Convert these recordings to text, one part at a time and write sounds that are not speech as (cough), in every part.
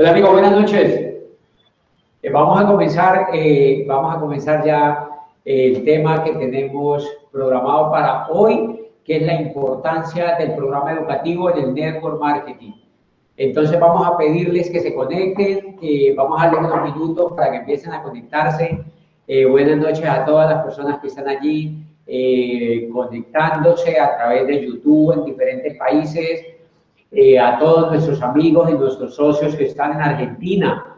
Hola amigos, buenas noches. Eh, vamos a comenzar, eh, vamos a comenzar ya el tema que tenemos programado para hoy, que es la importancia del programa educativo en el network marketing. Entonces vamos a pedirles que se conecten, vamos a darles unos minutos para que empiecen a conectarse. Eh, buenas noches a todas las personas que están allí conectándose a través de YouTube en diferentes países eh, a todos nuestros amigos y nuestros socios que están en Argentina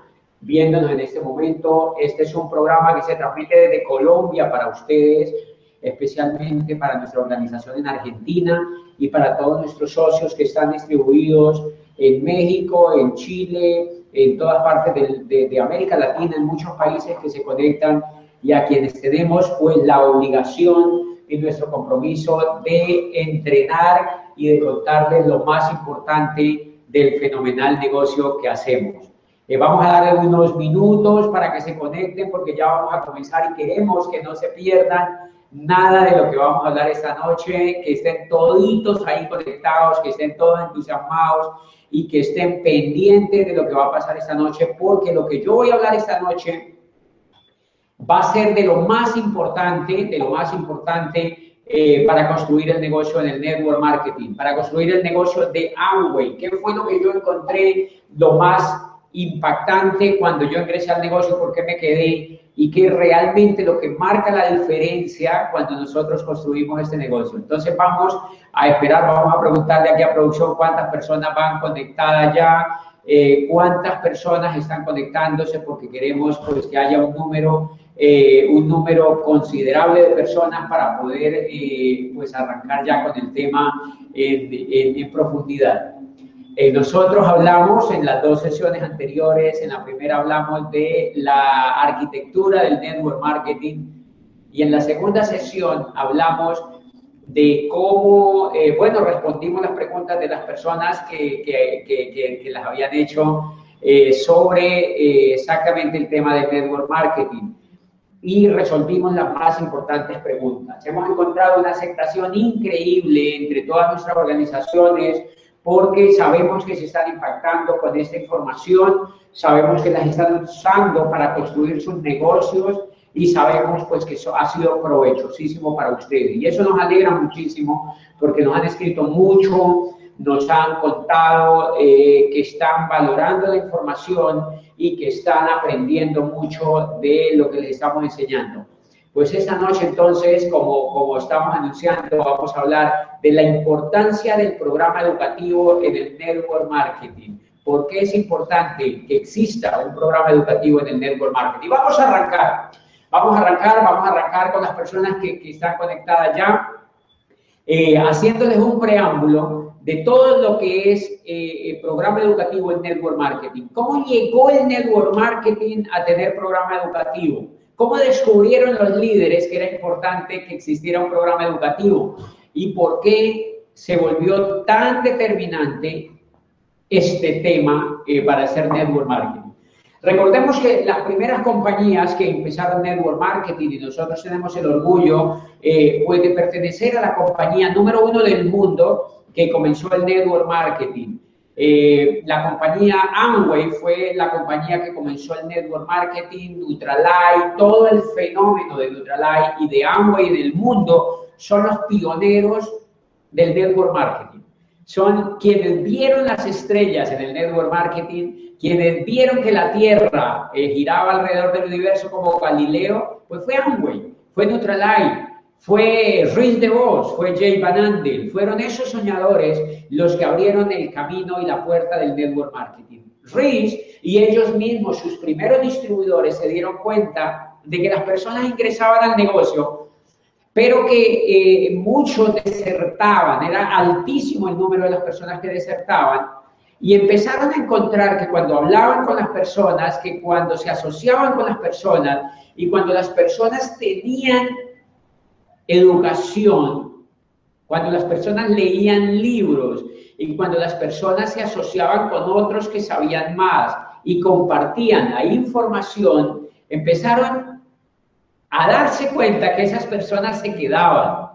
viéndonos en este momento. Este es un programa que se transmite desde Colombia para ustedes, especialmente para nuestra organización en Argentina y para todos nuestros socios que están distribuidos en México, en Chile, en todas partes de, de América Latina, en muchos países que se conectan y a quienes tenemos pues la obligación y nuestro compromiso de entrenar y de contarles lo más importante del fenomenal negocio que hacemos. Eh, vamos a darle unos minutos para que se conecten porque ya vamos a comenzar y queremos que no se pierdan nada de lo que vamos a hablar esta noche, que estén toditos ahí conectados, que estén todos entusiasmados y que estén pendientes de lo que va a pasar esta noche, porque lo que yo voy a hablar esta noche va a ser de lo más importante, de lo más importante eh, para construir el negocio en el network marketing, para construir el negocio de Amway. ¿Qué fue lo que yo encontré lo más impactante cuando yo ingresé al negocio? ¿Por qué me quedé? Y que realmente lo que marca la diferencia cuando nosotros construimos este negocio. Entonces vamos a esperar, vamos a preguntarle aquí a producción cuántas personas van conectadas ya. Eh, cuántas personas están conectándose porque queremos pues, que haya un número eh, un número considerable de personas para poder eh, pues arrancar ya con el tema en, profundidad. Eh, nosotros hablamos en las dos sesiones anteriores, en la primera hablamos de la arquitectura del network marketing y en la segunda sesión hablamos de cómo, bueno, respondimos las preguntas de las personas que, que, que, que las habían hecho sobre exactamente el tema del network marketing y resolvimos las más importantes preguntas. Hemos encontrado una aceptación increíble entre todas nuestras organizaciones porque sabemos que se están impactando con esta información, sabemos que las están usando para construir sus negocios y sabemos pues que eso ha sido provechosísimo para ustedes. Y eso nos alegra muchísimo porque nos han escrito mucho, nos han contado eh, que están valorando la información y que están aprendiendo mucho de lo que les estamos enseñando. Pues esta noche entonces, como, como estamos anunciando, vamos a hablar de la importancia del programa educativo en el network marketing. ¿Por qué es importante que exista un programa educativo en el network marketing? Vamos a arrancar. Vamos a arrancar, vamos a arrancar con las personas que, que están conectadas ya, eh, haciéndoles un preámbulo de todo lo que es eh, el programa educativo en Network Marketing. ¿Cómo llegó el Network Marketing a tener programa educativo? ¿Cómo descubrieron los líderes que era importante que existiera un programa educativo? ¿Y por qué se volvió tan determinante este tema eh, para hacer Network Marketing? Recordemos que las primeras compañías que empezaron Network Marketing, y nosotros tenemos el orgullo eh, de pertenecer a la compañía número uno del mundo que comenzó el network marketing. Eh, la compañía Amway fue la compañía que comenzó el network marketing, Nutralight, todo el fenómeno de Nutralight y de Amway en el mundo son los pioneros del network marketing. Son quienes vieron las estrellas en el network marketing, quienes vieron que la Tierra eh, giraba alrededor del universo como Galileo, pues fue Amway, fue Nutralight, fue Ruiz de Vos, fue Jay Van Andel, fueron esos soñadores los que abrieron el camino y la puerta del network marketing. Ruiz y ellos mismos, sus primeros distribuidores, se dieron cuenta de que las personas ingresaban al negocio, pero que eh, muchos desertaban, era altísimo el número de las personas que desertaban, y empezaron a encontrar que cuando hablaban con las personas, que cuando se asociaban con las personas y cuando las personas tenían educación, cuando las personas leían libros y cuando las personas se asociaban con otros que sabían más y compartían la información, empezaron a darse cuenta que esas personas se quedaban.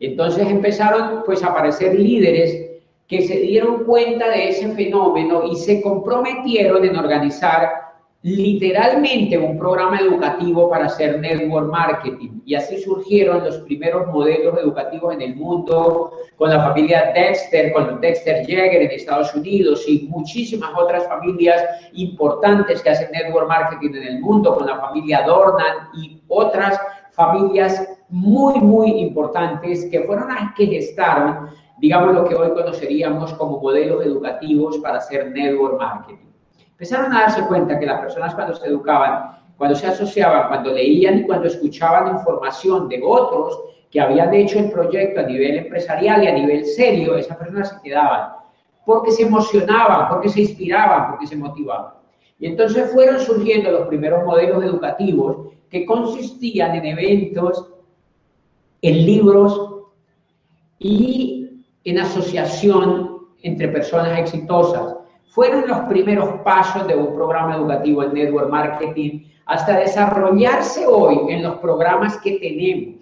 Entonces empezaron pues a aparecer líderes que se dieron cuenta de ese fenómeno y se comprometieron en organizar literalmente un programa educativo para hacer network marketing. Y así surgieron los primeros modelos educativos en el mundo, con la familia Dexter, con Dexter Jäger en Estados Unidos y muchísimas otras familias importantes que hacen network marketing en el mundo, con la familia Dornan y otras familias muy, muy importantes que fueron las que gestaron, digamos, lo que hoy conoceríamos como modelos educativos para hacer network marketing. Empezaron a darse cuenta que las personas cuando se educaban, cuando se asociaban, cuando leían y cuando escuchaban información de otros que habían hecho el proyecto a nivel empresarial y a nivel serio, esas personas se quedaban porque se emocionaban, porque se inspiraban, porque se motivaban. Y entonces fueron surgiendo los primeros modelos educativos que consistían en eventos, en libros y en asociación entre personas exitosas fueron los primeros pasos de un programa educativo en network marketing hasta desarrollarse hoy en los programas que tenemos.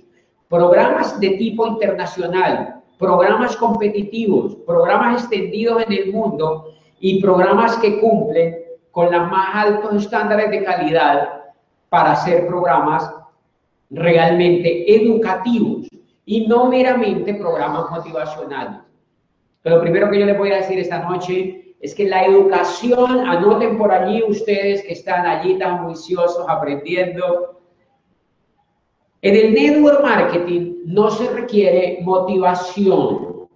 Programas de tipo internacional, programas competitivos, programas extendidos en el mundo y programas que cumplen con los más altos estándares de calidad para hacer programas realmente educativos y no meramente programas motivacionales. Pero lo primero que yo les voy a decir esta noche es que la educación, anoten por allí ustedes que están allí tan juiciosos aprendiendo, en el network marketing no se requiere motivación.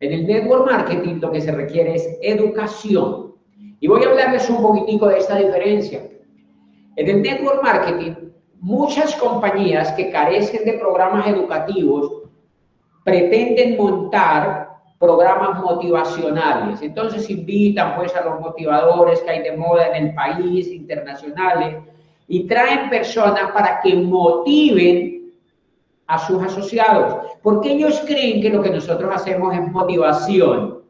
En el network marketing lo que se requiere es educación. Y voy a hablarles un poquitico de esta diferencia. En el network marketing, muchas compañías que carecen de programas educativos pretenden montar programas motivacionales. Entonces invitan pues a los motivadores que hay de moda en el país, internacionales, y traen personas para que motiven a sus asociados, porque ellos creen que lo que nosotros hacemos es motivación.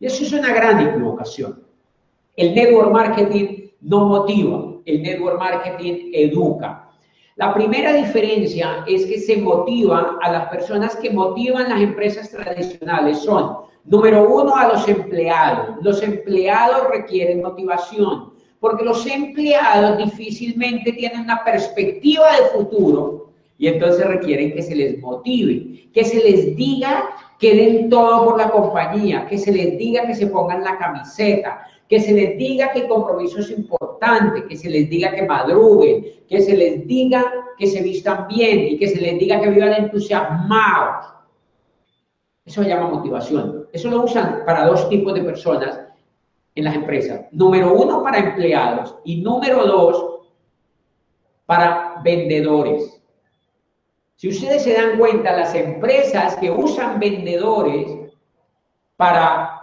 Y eso es una gran equivocación. El network marketing no motiva, el network marketing educa. La primera diferencia es que se motiva a las personas que motivan las empresas tradicionales. Son, número uno, a los empleados. Los empleados requieren motivación porque los empleados difícilmente tienen una perspectiva de futuro y entonces requieren que se les motive, que se les diga que den todo por la compañía, que se les diga que se pongan la camiseta, que se les diga que el compromiso es importante, que se les diga que madruguen, que se les diga que se vistan bien y que se les diga que vivan entusiasmados. Eso se llama motivación. Eso lo usan para dos tipos de personas en las empresas. Número uno, para empleados y número dos, para vendedores. Si ustedes se dan cuenta, las empresas que usan vendedores para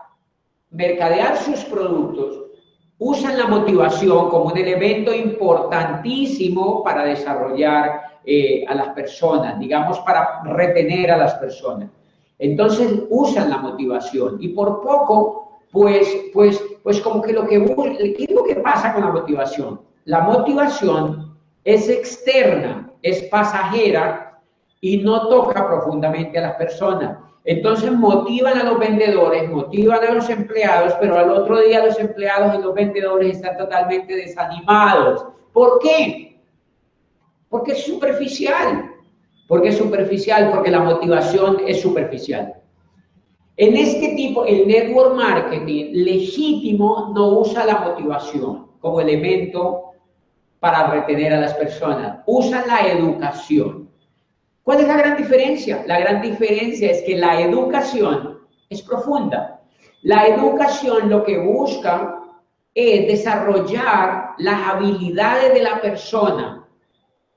mercadear sus productos, usan la motivación como un elemento importantísimo para desarrollar eh, a las personas, digamos, para retener a las personas. Entonces usan la motivación y por poco, pues, pues, pues como que lo que, ¿qué es lo que pasa con la motivación? La motivación es externa, es pasajera y no toca profundamente a las personas. Entonces motivan a los vendedores, motivan a los empleados, pero al otro día los empleados y los vendedores están totalmente desanimados. ¿Por qué? Porque es superficial. Porque es superficial, porque la motivación es superficial. En este tipo, el network marketing legítimo no usa la motivación como elemento para retener a las personas, usa la educación. ¿Cuál es la gran diferencia? La gran diferencia es que la educación es profunda. La educación lo que busca es desarrollar las habilidades de la persona,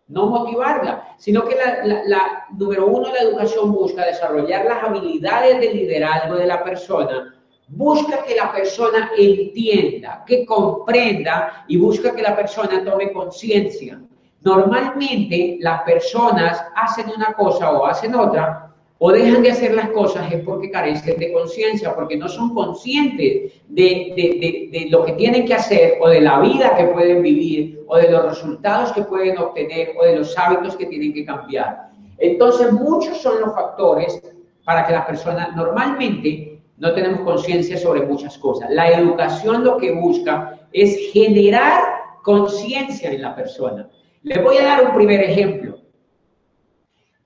no motivarla, sino que la, número uno, la educación busca desarrollar las habilidades de liderazgo de la persona, busca que la persona entienda, que comprenda y busca que la persona tome conciencia. Normalmente las personas hacen una cosa o hacen otra o dejan de hacer las cosas es porque carecen de conciencia, porque no son conscientes de, de, lo que tienen que hacer o de la vida que pueden vivir o de los resultados que pueden obtener o de los hábitos que tienen que cambiar. Entonces, muchos son los factores para que las personas normalmente no tenemos conciencia sobre muchas cosas. La educación lo que busca es generar conciencia en la persona. Les voy a dar un primer ejemplo.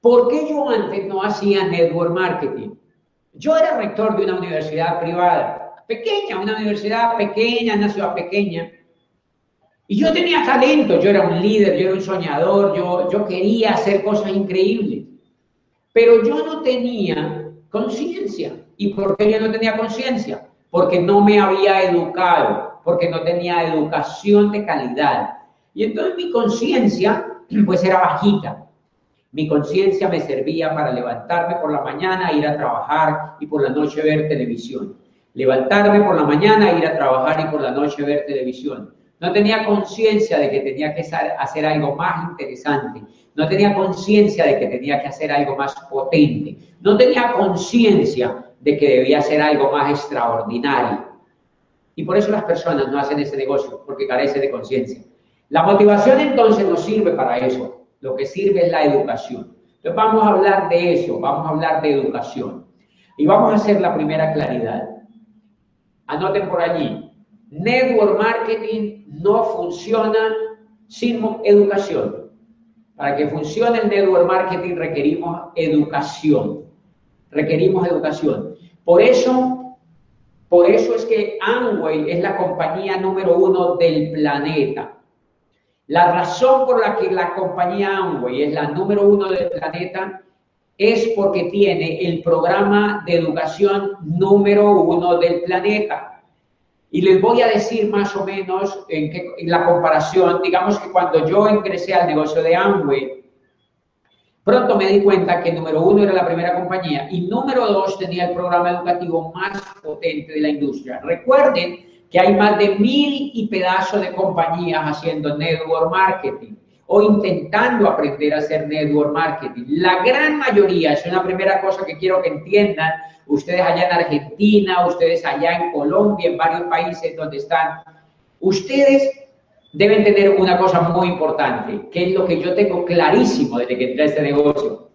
¿Por qué yo antes no hacía network marketing? Yo era rector de una universidad privada, pequeña, una universidad pequeña, una ciudad pequeña. Y yo tenía talento, yo era un líder, yo era un soñador, yo, yo quería hacer cosas increíbles. Pero yo no tenía conciencia. ¿Y por qué yo no tenía conciencia? Porque no me había educado, porque no tenía educación de calidad. Y entonces mi conciencia, (clears throat) pues era bajita. Mi conciencia me servía para levantarme por la mañana, ir a trabajar y por la noche ver televisión. Levantarme por la mañana, ir a trabajar y por la noche ver televisión. No tenía conciencia de que tenía que hacer algo más interesante. No tenía conciencia de que tenía que hacer algo más potente. No tenía conciencia de que debía hacer algo más extraordinario. Y por eso las personas no hacen ese negocio, porque carecen de conciencia. La motivación entonces no sirve para eso. Lo que sirve es la educación. Entonces vamos a hablar de eso, vamos a hablar de educación. Y vamos a hacer la primera claridad. Anoten por allí. Network marketing no funciona sin educación. Para que funcione el network marketing requerimos educación. Requerimos educación. Por eso, por eso es que Amway es la compañía número uno del planeta. La razón por la que la compañía Amway es la número uno del planeta es porque tiene el programa de educación número uno del planeta. Y les voy a decir más o menos en, qué, la comparación, digamos que cuando yo ingresé al negocio de Amway, pronto me di cuenta que número uno era la primera compañía y número dos tenía el programa educativo más potente de la industria. Recuerden que hay más de mil y pedazos de compañías haciendo network marketing o intentando aprender a hacer network marketing. La gran mayoría, es una primera cosa que quiero que entiendan, ustedes allá en Argentina, ustedes allá en Colombia, en varios países donde están, ustedes deben tener una cosa muy importante, que es lo que yo tengo clarísimo desde que entré a este negocio.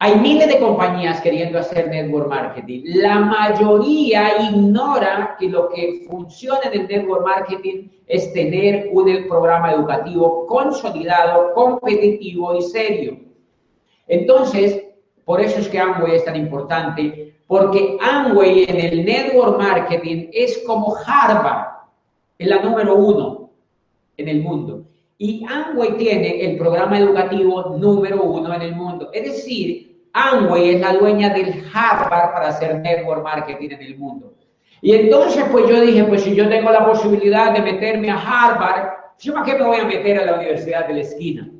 Hay miles de compañías queriendo hacer network marketing. La mayoría ignora que lo que funciona en el network marketing es tener un programa educativo consolidado, competitivo y serio. Entonces, por eso es que Amway es tan importante, porque Amway en el network marketing es como Harvard, es la número uno en el mundo. Y Amway tiene el programa educativo número uno en el mundo. Es decir, Amway es la dueña del Harvard para hacer network marketing en el mundo. Y entonces, pues yo dije, pues si yo tengo la posibilidad de meterme a Harvard, ¿yo para qué me voy a meter a la universidad de la esquina?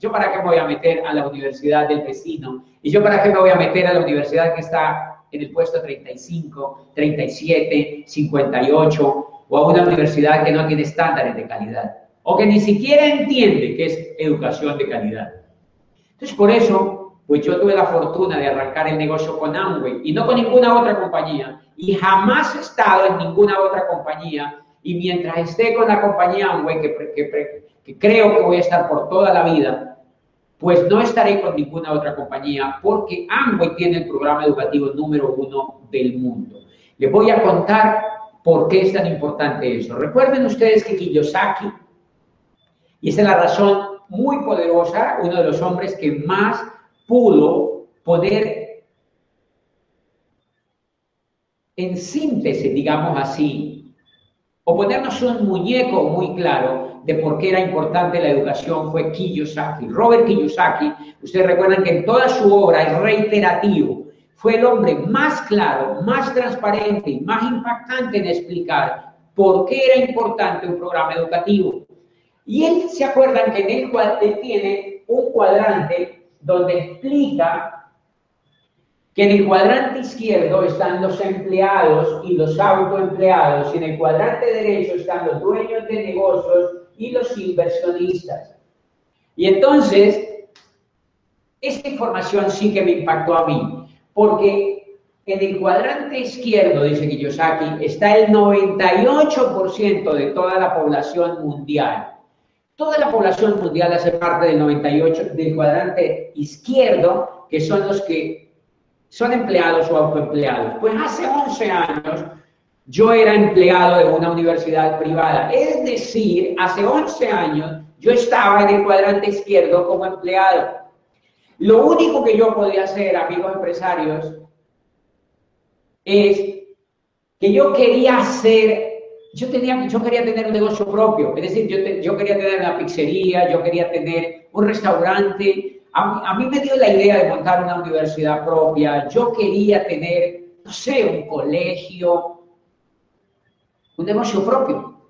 ¿Yo para qué me voy a meter a la universidad del vecino? ¿Y yo para qué me voy a meter a la universidad que está en el puesto 35, 37, 58 o a una universidad que no tiene estándares de calidad o que ni siquiera entiende que es educación de calidad? Entonces, por eso pues yo tuve la fortuna de arrancar el negocio con Amway y no con ninguna otra compañía. Y jamás he estado en ninguna otra compañía. Y mientras esté con la compañía Amway, que, creo que voy a estar por toda la vida, pues no estaré con ninguna otra compañía porque Amway tiene el programa educativo número uno del mundo. Les voy a contar por qué es tan importante eso. Recuerden ustedes que Kiyosaki, y esa es la razón muy poderosa, uno de los hombres que más pudo poner en síntesis, digamos así, o ponernos un muñeco muy claro de por qué era importante la educación fue Kiyosaki. Robert Kiyosaki, ustedes recuerdan que en toda su obra es reiterativo, fue el hombre más claro, más transparente y más impactante en explicar por qué era importante un programa educativo. Y él se acuerdan que en el cual tiene un cuadrante donde explica que en el cuadrante izquierdo están los empleados y los autoempleados y en el cuadrante derecho están los dueños de negocios y los inversionistas. Y entonces, esta información sí que me impactó a mí, porque en el cuadrante izquierdo, dice Kiyosaki, está el 98% de toda la población mundial. Toda la población mundial hace parte del 98 del cuadrante izquierdo, que son los que son empleados o autoempleados. Pues hace 11 años yo era empleado de una universidad privada. Es decir, hace 11 años yo estaba en el cuadrante izquierdo como empleado. Lo único que yo podía hacer, amigos empresarios, es que yo quería hacer, yo, tenía, yo quería tener un negocio propio, es decir, yo, yo quería tener una pizzería, yo quería tener un restaurante. A, a mí me dio la idea de montar una universidad propia, yo quería tener, no sé, un colegio, un negocio propio.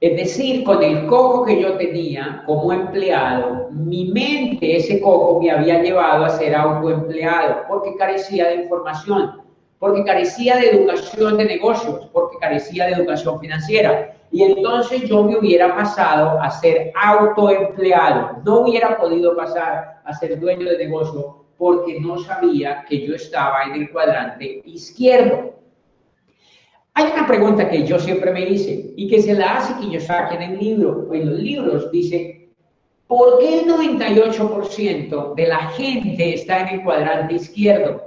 Es decir, con el coco que yo tenía como empleado, mi mente, ese coco me había llevado a ser autoempleado porque carecía de información, porque carecía de educación de negocios, porque carecía de educación financiera. Y entonces yo me hubiera pasado a ser autoempleado. No hubiera podido pasar a ser dueño de negocio porque no sabía que yo estaba en el cuadrante izquierdo. Hay una pregunta que yo siempre me hice y que se la hace Kiyosaki en el libro, en los libros, dice, ¿por qué el 98% de la gente está en el cuadrante izquierdo?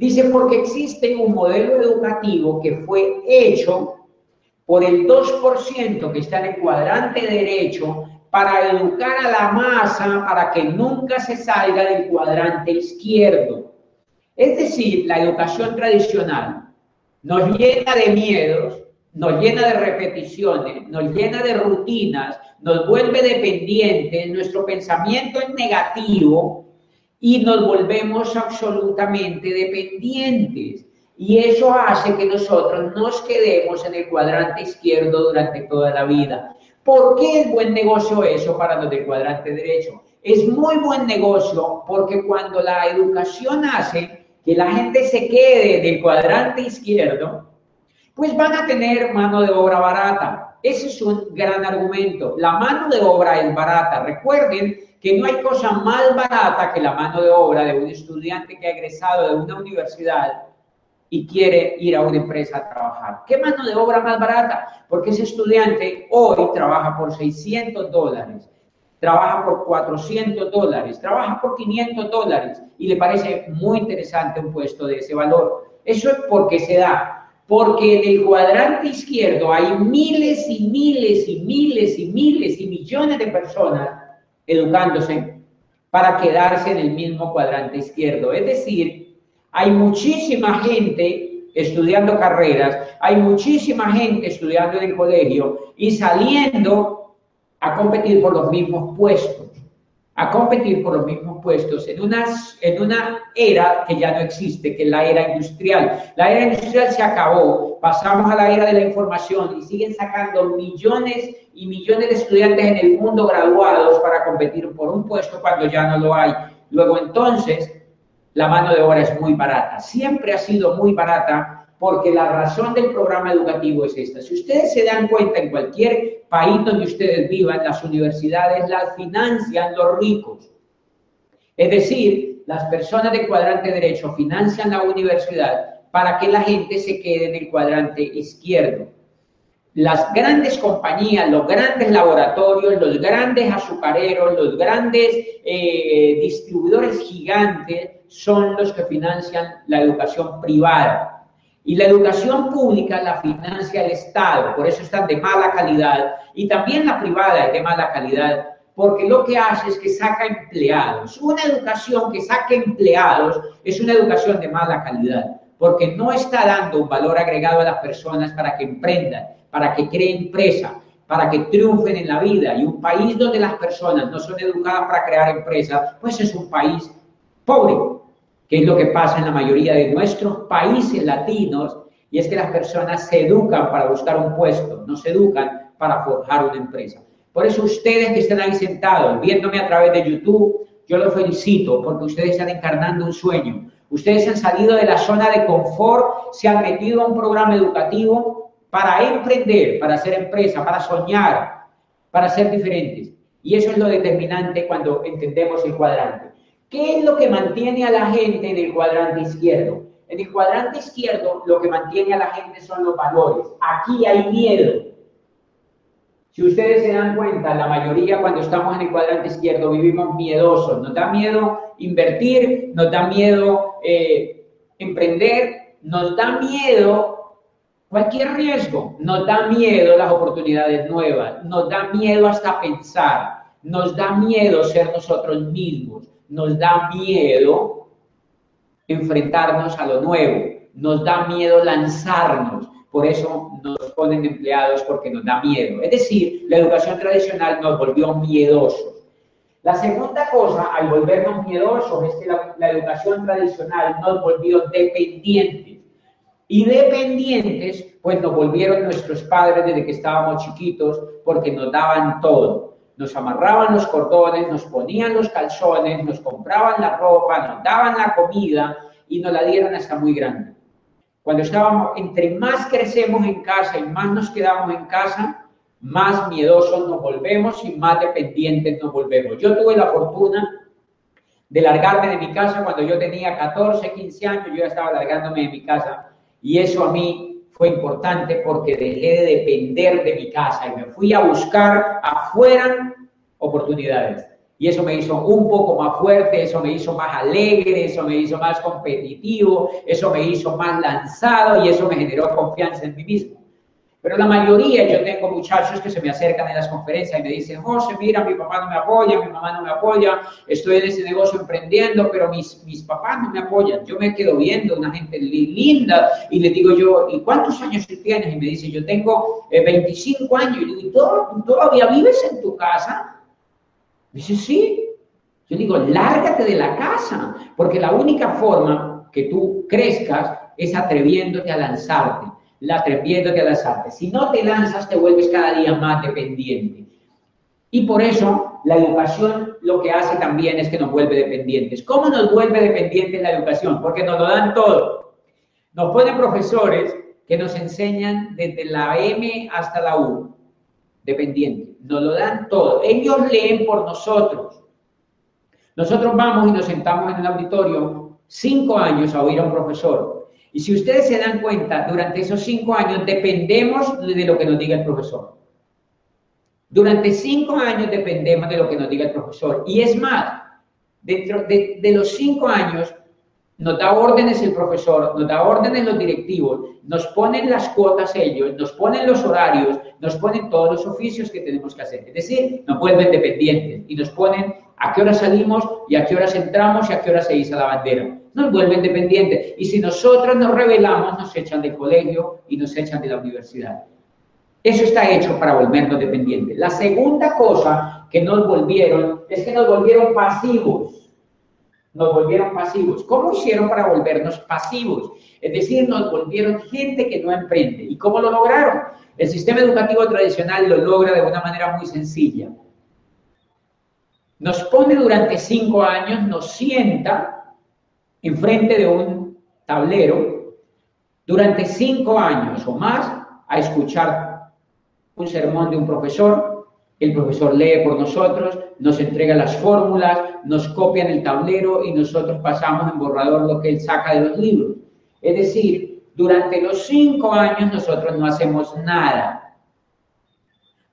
Dice, porque existe un modelo educativo que fue hecho por el 2% que está en el cuadrante derecho para educar a la masa para que nunca se salga del cuadrante izquierdo. Es decir, la educación tradicional nos llena de miedos, nos llena de repeticiones, nos llena de rutinas, nos vuelve dependientes, nuestro pensamiento es negativo y nos volvemos absolutamente dependientes. Y eso hace que nosotros nos quedemos en el cuadrante izquierdo durante toda la vida. ¿Por qué es buen negocio eso para los del cuadrante derecho? Es muy buen negocio porque cuando la educación hace que la gente se quede del cuadrante izquierdo, pues van a tener mano de obra barata. Ese es un gran argumento. La mano de obra es barata. Recuerden que no hay cosa más barata que la mano de obra de un estudiante que ha egresado de una universidad y quiere ir a una empresa a trabajar. ¿Qué mano de obra más barata? Porque ese estudiante hoy trabaja por 600 dólares trabaja por 400 dólares, trabaja por 500 dólares y le parece muy interesante un puesto de ese valor. Eso es porque se da, porque en el cuadrante izquierdo hay miles y miles y miles y miles y millones de personas educándose para quedarse en el mismo cuadrante izquierdo. Es decir, hay muchísima gente estudiando carreras, hay muchísima gente estudiando en el colegio y saliendo a competir por los mismos puestos, a competir por los mismos puestos en una, en una era que ya no existe, que es la era industrial. La era industrial se acabó, pasamos a la era de la información y siguen sacando millones y millones de estudiantes en el mundo graduados para competir por un puesto cuando ya no lo hay. Luego entonces, la mano de obra es muy barata, siempre ha sido muy barata porque la razón del programa educativo es esta. Si ustedes se dan cuenta, en cualquier país donde ustedes vivan, las universidades las financian los ricos. Es decir, las personas del cuadrante derecho financian la universidad para que la gente se quede en el cuadrante izquierdo. Las grandes compañías, los grandes laboratorios, los grandes azucareros, los grandes eh, distribuidores gigantes son los que financian la educación privada. Y la educación pública la financia el Estado, por eso están de mala calidad. Y también la privada es de mala calidad, porque lo que hace es que saca empleados. Una educación que saque empleados es una educación de mala calidad, porque no está dando un valor agregado a las personas para que emprendan, para que creen empresa, para que triunfen en la vida. Y un país donde las personas no son educadas para crear empresas, pues es un país pobre, que es lo que pasa en la mayoría de nuestros países latinos, y es que las personas se educan para buscar un puesto, no se educan para forjar una empresa. Por eso ustedes que están ahí sentados, viéndome a través de YouTube, yo los felicito porque ustedes están encarnando un sueño. Ustedes han salido de la zona de confort, se han metido a un programa educativo para emprender, para hacer empresa, para soñar, para ser diferentes. Y eso es lo determinante cuando entendemos el cuadrante. ¿Qué es lo que mantiene a la gente en el cuadrante izquierdo? En el cuadrante izquierdo lo que mantiene a la gente son los valores. Aquí hay miedo. Si ustedes se dan cuenta, la mayoría cuando estamos en el cuadrante izquierdo vivimos miedosos. Nos da miedo invertir, nos da miedo eh, emprender, nos da miedo cualquier riesgo, nos da miedo las oportunidades nuevas, nos da miedo hasta pensar, nos da miedo ser nosotros mismos, nos da miedo enfrentarnos a lo nuevo, nos da miedo lanzarnos, por eso nos ponen empleados porque nos da miedo. Es decir, la educación tradicional nos volvió miedosos. La segunda cosa al volvernos miedosos es que la, la educación tradicional nos volvió dependientes. Y dependientes, pues nos volvieron nuestros padres desde que estábamos chiquitos porque nos daban todo. Nos amarraban los cordones, nos ponían los calzones, nos compraban la ropa, nos daban la comida y nos la dieron hasta muy grande. Cuando estábamos, entre más crecemos en casa y más nos quedamos en casa, más miedosos nos volvemos y más dependientes nos volvemos. Yo tuve la fortuna de largarme de mi casa cuando yo tenía 14, 15 años, yo ya estaba largándome de mi casa y eso a mí fue importante porque dejé de depender de mi casa y me fui a buscar afuera oportunidades. Y eso me hizo un poco más fuerte, eso me hizo más alegre, eso me hizo más competitivo, eso me hizo más lanzado y eso me generó confianza en mí mismo. Pero la mayoría, yo tengo muchachos que se me acercan en las conferencias y me dicen, José, mira, mi papá no me apoya, mi mamá no me apoya, estoy en ese negocio emprendiendo, pero mis, mis papás no me apoyan. Yo me quedo viendo una gente linda y le digo yo, ¿y cuántos años tienes? Y me dice, yo tengo 25 eh, años. Y le digo, ¿tú todavía vives en tu casa? Dice, sí. Yo digo, lárgate de la casa, porque la única forma que tú crezcas es atreviéndote a lanzarte, atreviéndote a lanzarte. Si no te lanzas, te vuelves cada día más dependiente. Y por eso la educación lo que hace también es que nos vuelve dependientes. ¿Cómo nos vuelve dependientes la educación? Porque nos lo dan todo. Nos ponen profesores que nos enseñan desde la M hasta la U dependiente. Nos lo dan todo. Ellos leen por nosotros. Nosotros vamos y nos sentamos en el auditorio cinco años a oír a un profesor. Y si ustedes se dan cuenta, durante esos cinco años dependemos de lo que nos diga el profesor. Durante cinco años dependemos de lo que nos diga el profesor. Y es más, dentro de, los cinco años nos da órdenes el profesor, nos da órdenes los directivos, nos ponen las cuotas ellos, nos ponen los horarios, nos ponen todos los oficios que tenemos que hacer. Es decir, nos vuelven dependientes y nos ponen a qué hora salimos y a qué horas entramos y a qué hora se iza la bandera. Nos vuelven dependientes. Y si nosotros nos rebelamos, nos echan del colegio y nos echan de la universidad. Eso está hecho para volvernos dependientes. La segunda cosa que nos volvieron es que nos volvieron pasivos nos volvieron pasivos. ¿Cómo hicieron para volvernos pasivos? Es decir, nos volvieron gente que no emprende. ¿Y cómo lo lograron? El sistema educativo tradicional lo logra de una manera muy sencilla. Nos pone durante cinco años, nos sienta enfrente de un tablero durante cinco años o más a escuchar un sermón de un profesor el profesor lee por nosotros, nos entrega las fórmulas, nos copia en el tablero y nosotros pasamos en borrador lo que él saca de los libros. Es decir, durante los cinco años nosotros no hacemos nada.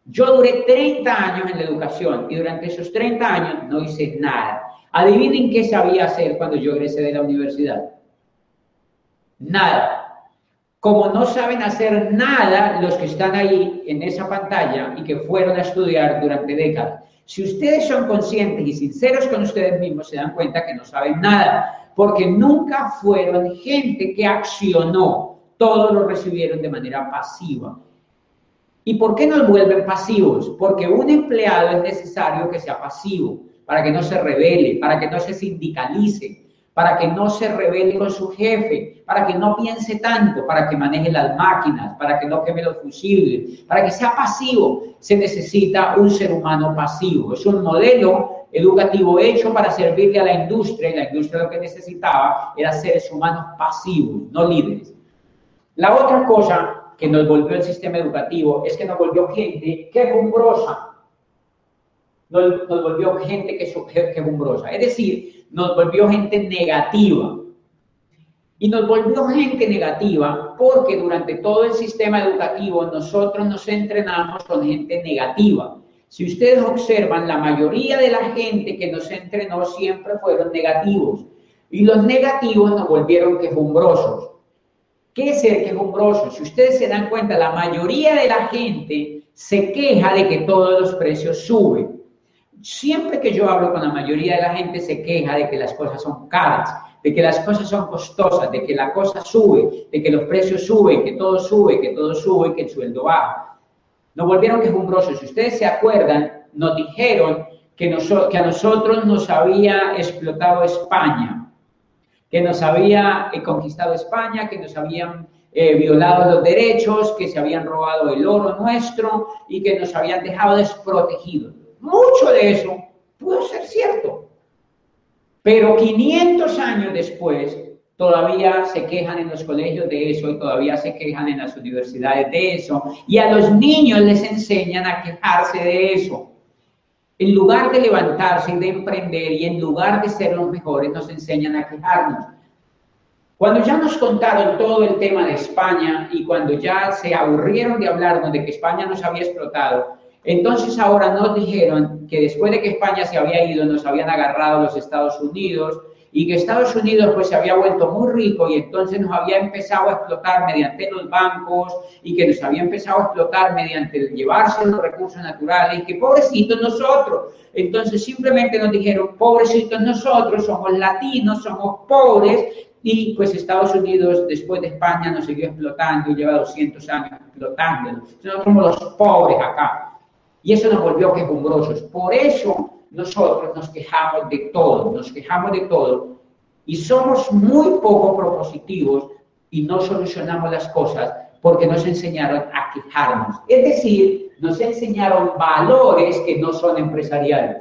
Yo duré 30 años en la educación y durante esos 30 años no hice nada. Adivinen qué sabía hacer cuando yo egresé de la universidad. Nada. Como no saben hacer nada los que están ahí en esa pantalla y que fueron a estudiar durante décadas, si ustedes son conscientes y sinceros con ustedes mismos, se dan cuenta que no saben nada, porque nunca fueron gente que accionó, todos lo recibieron de manera pasiva. ¿Y por qué nos vuelven pasivos? Porque un empleado es necesario que sea pasivo, para que no se revele, para que no se sindicalice, para que no se rebele con su jefe, para que no piense tanto, para que maneje las máquinas, para que no queme los fusibles, para que sea pasivo. Se necesita un ser humano pasivo. Es un modelo educativo hecho para servirle a la industria y la industria lo que necesitaba era seres humanos pasivos, no líderes. La otra cosa que nos volvió el sistema educativo es que nos volvió gente quejumbrosa. Nos, volvió gente que quejumbrosa. Es decir, nos volvió gente negativa. y nos volvió gente negativa porque durante todo el sistema educativo nosotros nos entrenamos con gente negativa. Si ustedes observan, la mayoría de la gente que nos entrenó siempre fueron negativos y los negativos nos volvieron quejumbrosos. ¿Qué es ser quejumbroso? Si ustedes se dan cuenta, la mayoría de la gente se queja de que todos los precios suben. Siempre que yo hablo con la mayoría de la gente se queja de que las cosas son caras de que las cosas son costosas, de que la cosa sube, de que los precios suben, que todo sube, que todo sube, que el sueldo baja. Nos volvieron quejumbrosos. Si ustedes se acuerdan, nos dijeron que, a nosotros nos había explotado España, que nos había eh, conquistado España, que nos habían eh, violado los derechos, que se habían robado el oro nuestro y que nos habían dejado desprotegidos. Mucho de eso pudo ser cierto. Pero 500 años después, todavía se quejan en los colegios de eso y todavía se quejan en las universidades de eso. Y a los niños les enseñan a quejarse de eso. En lugar de levantarse y de emprender y en lugar de ser los mejores, nos enseñan a quejarnos. Cuando ya nos contaron todo el tema de España y cuando ya se aburrieron de hablarnos de que España nos había explotado, entonces ahora nos dijeron que después de que España se había ido, nos habían agarrado los Estados Unidos y que Estados Unidos pues se había vuelto muy rico y entonces nos había empezado a explotar mediante los bancos y que nos había empezado a explotar mediante llevarse los recursos naturales y que pobrecitos nosotros. Entonces simplemente nos dijeron, pobrecitos nosotros, somos latinos, somos pobres y pues Estados Unidos después de España nos siguió explotando y lleva 200 años explotando. Nosotros somos los pobres acá. Y eso nos volvió quejumbrosos. Por eso nosotros nos quejamos de todo, nos quejamos de todo. Y somos muy poco propositivos y no solucionamos las cosas porque nos enseñaron a quejarnos. Es decir, nos enseñaron valores que no son empresariales.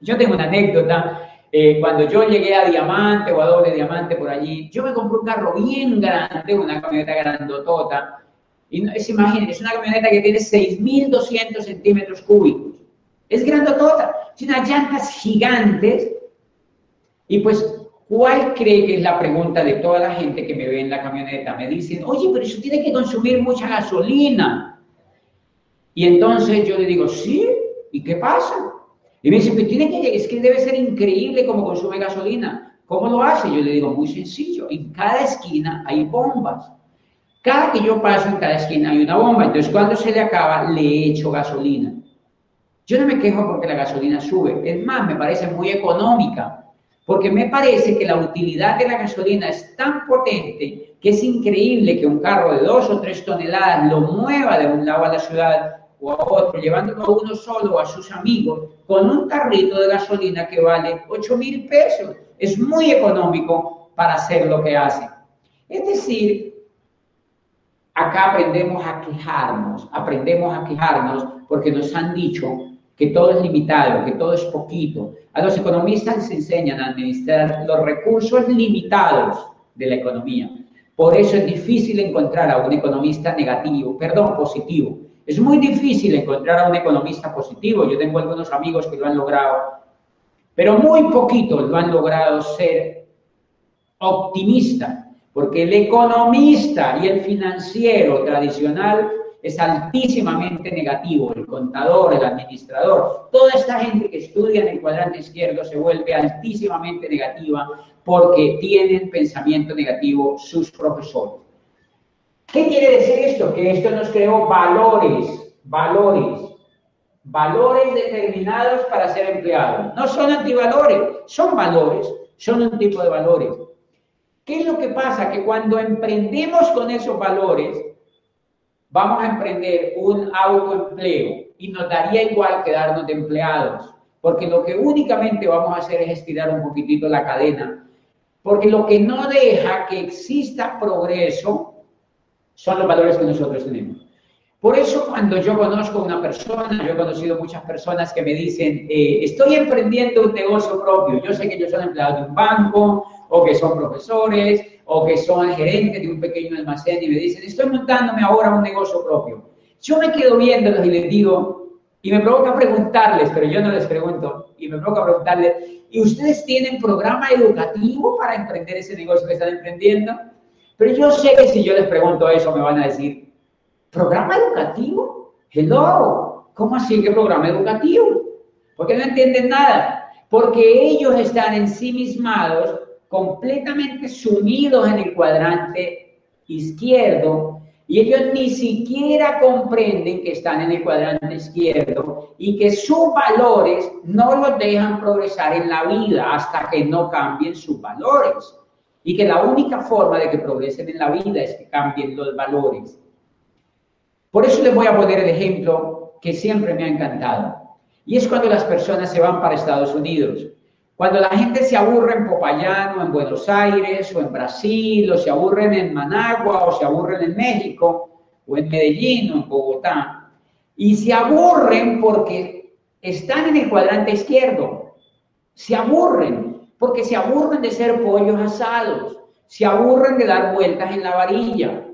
Yo tengo una anécdota. Eh, cuando yo llegué a Diamante o a Doble Diamante por allí, yo me compré un carro bien grande, una camioneta grandotota, y es, imagínense, es una camioneta que tiene 6.200 centímetros cúbicos. Es grandotota, tiene unas llantas gigantes. Y pues, ¿cuál cree que es la pregunta de toda la gente que me ve en la camioneta? Me dicen, oye, pero eso tiene que consumir mucha gasolina. Y entonces yo le digo, sí, ¿y qué pasa? Y me dice, pues tiene que, es que debe ser increíble cómo consume gasolina. ¿Cómo lo hace? Yo le digo, muy sencillo, en cada esquina hay bombas. Cada que yo paso en cada esquina hay una bomba, entonces cuando se le acaba le echo gasolina. Yo no me quejo porque la gasolina sube, es más, me parece muy económica, porque me parece que la utilidad de la gasolina es tan potente que es increíble que un carro de dos o tres toneladas lo mueva de un lado a la ciudad o a otro, llevándolo a uno solo o a sus amigos, con un carrito de gasolina que vale 8 mil pesos. Es muy económico para hacer lo que hace. Es decir, acá aprendemos a quejarnos, aprendemos a quejarnos porque nos han dicho que todo es limitado, que todo es poquito. A los economistas les enseñan a administrar los recursos limitados de la economía. Por eso es difícil encontrar a un economista negativo, perdón, positivo. Es muy difícil encontrar a un economista positivo. Yo tengo algunos amigos que lo han logrado, pero muy poquitos lo han logrado ser optimista porque el economista y el financiero tradicional es altísimamente negativo, el contador, el administrador, toda esta gente que estudia en el cuadrante izquierdo se vuelve altísimamente negativa porque tienen pensamiento negativo sus profesores. ¿Qué quiere decir esto? Que esto nos creó valores, valores, valores determinados para ser empleados. No son antivalores, son valores, son un tipo de valores. ¿Qué es lo que pasa? Que cuando emprendemos con esos valores, vamos a emprender un autoempleo y nos daría igual quedarnos de empleados, porque lo que únicamente vamos a hacer es estirar un poquitito la cadena, porque lo que no deja que exista progreso son los valores que nosotros tenemos. Por eso cuando yo conozco a una persona, yo he conocido muchas personas que me dicen, eh, estoy emprendiendo un negocio propio, yo sé que yo soy empleado de un banco, o que son profesores, o que son gerentes de un pequeño almacén y me dicen, estoy montándome ahora un negocio propio. Yo me quedo viéndolos y les digo, Y me provoca preguntarles, pero yo no les pregunto, y me provoca preguntarles, ¿y ustedes tienen programa educativo para emprender ese negocio que están emprendiendo? Pero yo sé que si yo les pregunto eso, me van a decir, ¿programa educativo? Hello, ¿cómo así que programa educativo? Porque no entienden nada. Porque ellos están ensimismados, completamente sumidos en el cuadrante izquierdo, y ellos ni siquiera comprenden que están en el cuadrante izquierdo y que sus valores no los dejan progresar en la vida hasta que no cambien sus valores. Y que la única forma de que progresen en la vida es que cambien los valores. Por eso les voy a poner el ejemplo que siempre me ha encantado. Y es cuando las personas se van para Estados Unidos. Cuando la gente se aburre en Popayán o en Buenos Aires o en Brasil o se aburren en Managua o se aburren en México o en Medellín o en Bogotá y se aburren porque están en el cuadrante izquierdo, se aburren porque se aburren de ser pollos asados, se aburren de dar vueltas en la varilla.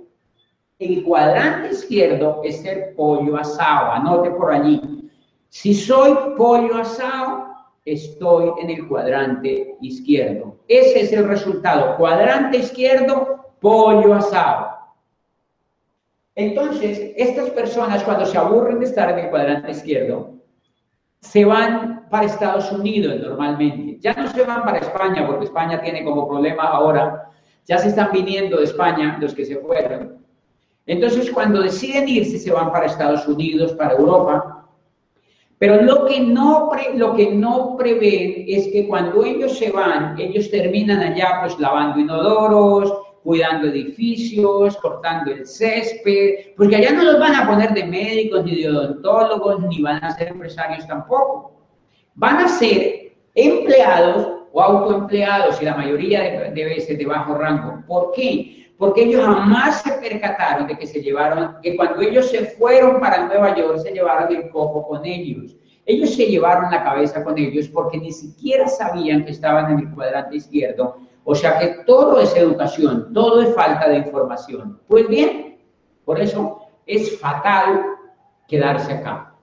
El cuadrante izquierdo es ser pollo asado, anote por allí. Si soy pollo asado, estoy en el cuadrante izquierdo. Ese es el resultado. Cuadrante izquierdo, pollo asado. Entonces, estas personas cuando se aburren de estar en el cuadrante izquierdo, se van para Estados Unidos normalmente. Ya no se van para España, porque España tiene como problema ahora, ya se están viniendo de España los que se fueron. Entonces, cuando deciden irse, se van para Estados Unidos, para Europa, pero lo que, no lo que no prevén es que cuando ellos se van, ellos terminan allá pues lavando inodoros, cuidando edificios, cortando el césped, porque allá no los van a poner de médicos, ni de odontólogos, ni van a ser empresarios tampoco. Van a ser empleados o autoempleados, y la mayoría debe ser de bajo rango. ¿Por qué? Porque ellos jamás se percataron de que se llevaron, que cuando ellos se fueron para Nueva York se llevaron el cojo con ellos. Ellos se llevaron la cabeza con ellos porque ni siquiera sabían que estaban en el cuadrante izquierdo. O sea que todo es educación, todo es falta de información. Pues bien, por eso es fatal quedarse acá.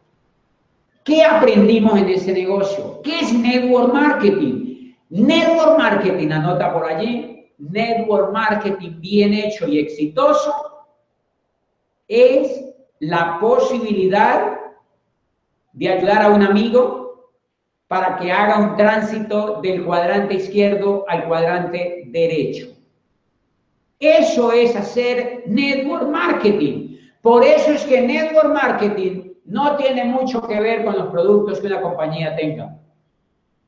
¿Qué aprendimos en ese negocio? ¿Qué es network marketing? Network marketing, anota por allí, network marketing bien hecho y exitoso es la posibilidad de ayudar a un amigo para que haga un tránsito del cuadrante izquierdo al cuadrante derecho. Eso es hacer network marketing. Por eso es que network marketing no tiene mucho que ver con los productos que una compañía tenga.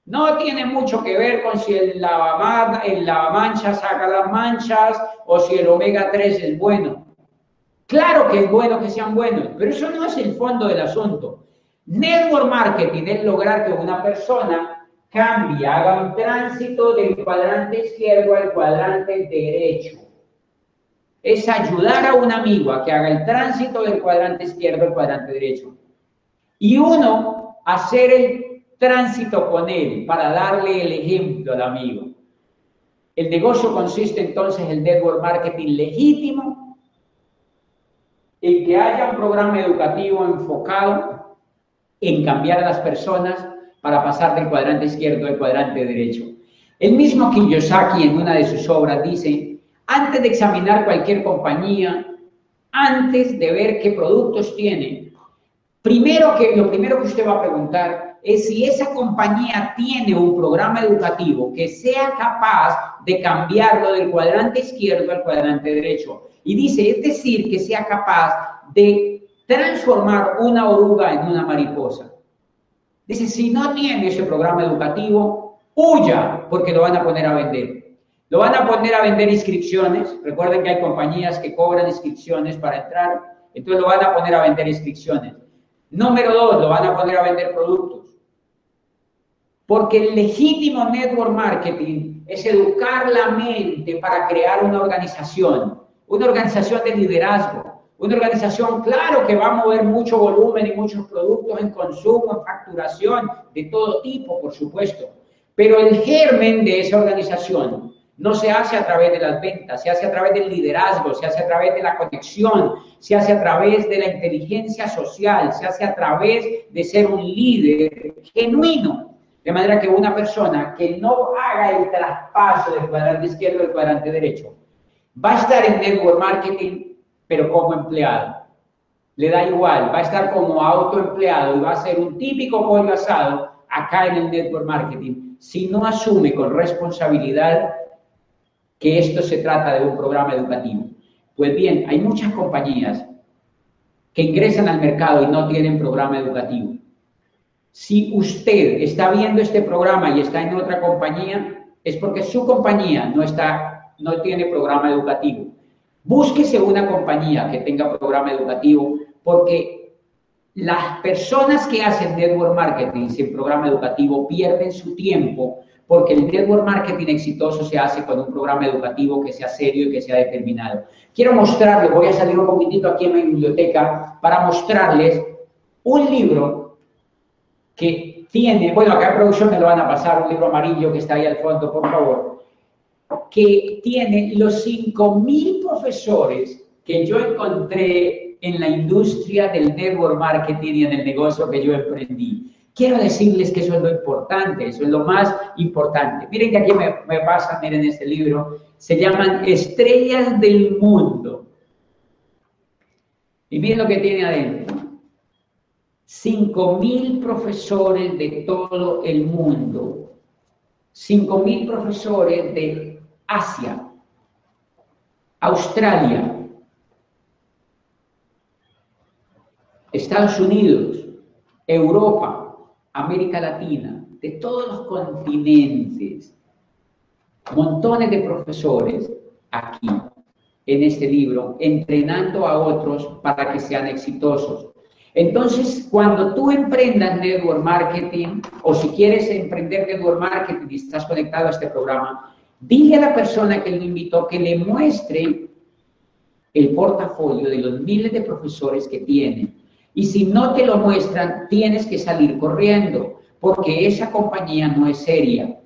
No tiene mucho que ver con si el, lavamancha saca las manchas o si el omega 3 es bueno. Claro que es bueno que sean buenos, pero eso no es el fondo del asunto. Network marketing es lograr que una persona cambie, haga un tránsito del cuadrante izquierdo al cuadrante derecho. Es ayudar a un amigo a que haga el tránsito del cuadrante izquierdo al cuadrante derecho. Y uno, hacer el tránsito con él para darle el ejemplo al amigo. El negocio consiste entonces en network marketing legítimo, en que haya un programa educativo enfocado en cambiar a las personas para pasar del cuadrante izquierdo al cuadrante derecho. El mismo Kiyosaki en una de sus obras dice, antes de examinar cualquier compañía, antes de ver qué productos tiene, primero que, lo primero que usted va a preguntar es si esa compañía tiene un programa educativo que sea capaz de cambiarlo del cuadrante izquierdo al cuadrante derecho. Y dice, es decir, que sea capaz de transformar una oruga en una mariposa. Dice, si no tiene ese programa educativo, huya porque lo van a poner a vender. Lo van a poner a vender inscripciones. Recuerden que hay compañías que cobran inscripciones para entrar. Entonces lo van a poner a vender inscripciones. Número dos, lo van a poner a vender productos. Porque el legítimo network marketing es educar la mente para crear una organización, una organización de liderazgo, una organización, claro, que va a mover mucho volumen y muchos productos en consumo, en facturación, de todo tipo, por supuesto. Pero el germen de esa organización no se hace a través de las ventas, se hace a través del liderazgo, se hace a través de la conexión, se hace a través de la inteligencia social, se hace a través de ser un líder genuino. De manera que una persona que no haga el traspaso del cuadrante izquierdo al cuadrante derecho va a estar en network marketing, pero como empleado. Le da igual, va a estar como autoempleado y va a ser un típico pollo asado acá en el network marketing si no asume con responsabilidad que esto se trata de un programa educativo. Pues bien, hay muchas compañías que ingresan al mercado y no tienen programa educativo. Si usted está viendo este programa y está en otra compañía, es porque su compañía no está, no tiene programa educativo. Búsquese una compañía que tenga programa educativo, porque las personas que hacen network marketing sin programa educativo pierden su tiempo porque el network marketing exitoso se hace con un programa educativo que sea serio y que sea determinado. Quiero mostrarles, voy a salir un poquitito aquí en mi biblioteca para mostrarles un libro que tiene, bueno, acá en producción me lo van a pasar, un libro amarillo que está ahí al fondo, por favor, que tiene los 5.000 profesores que yo encontré en la industria del network marketing y en el negocio que yo emprendí. Quiero decirles que eso es lo importante, eso es lo más importante. Miren que aquí me, me pasa, miren este libro, se llaman Estrellas del Mundo. Y miren lo que tiene adentro. Cinco mil profesores de todo el mundo. Cinco mil profesores de Asia, Australia, Estados Unidos, Europa, América Latina, de todos los continentes, montones de profesores aquí en este libro, entrenando a otros para que sean exitosos. Entonces, cuando tú emprendas network marketing o si quieres emprender network marketing y estás conectado a este programa, dile a la persona que lo invitó que le muestre el portafolio de los miles de profesores que tienen y si no te lo muestran, tienes que salir corriendo, porque esa compañía no es seria.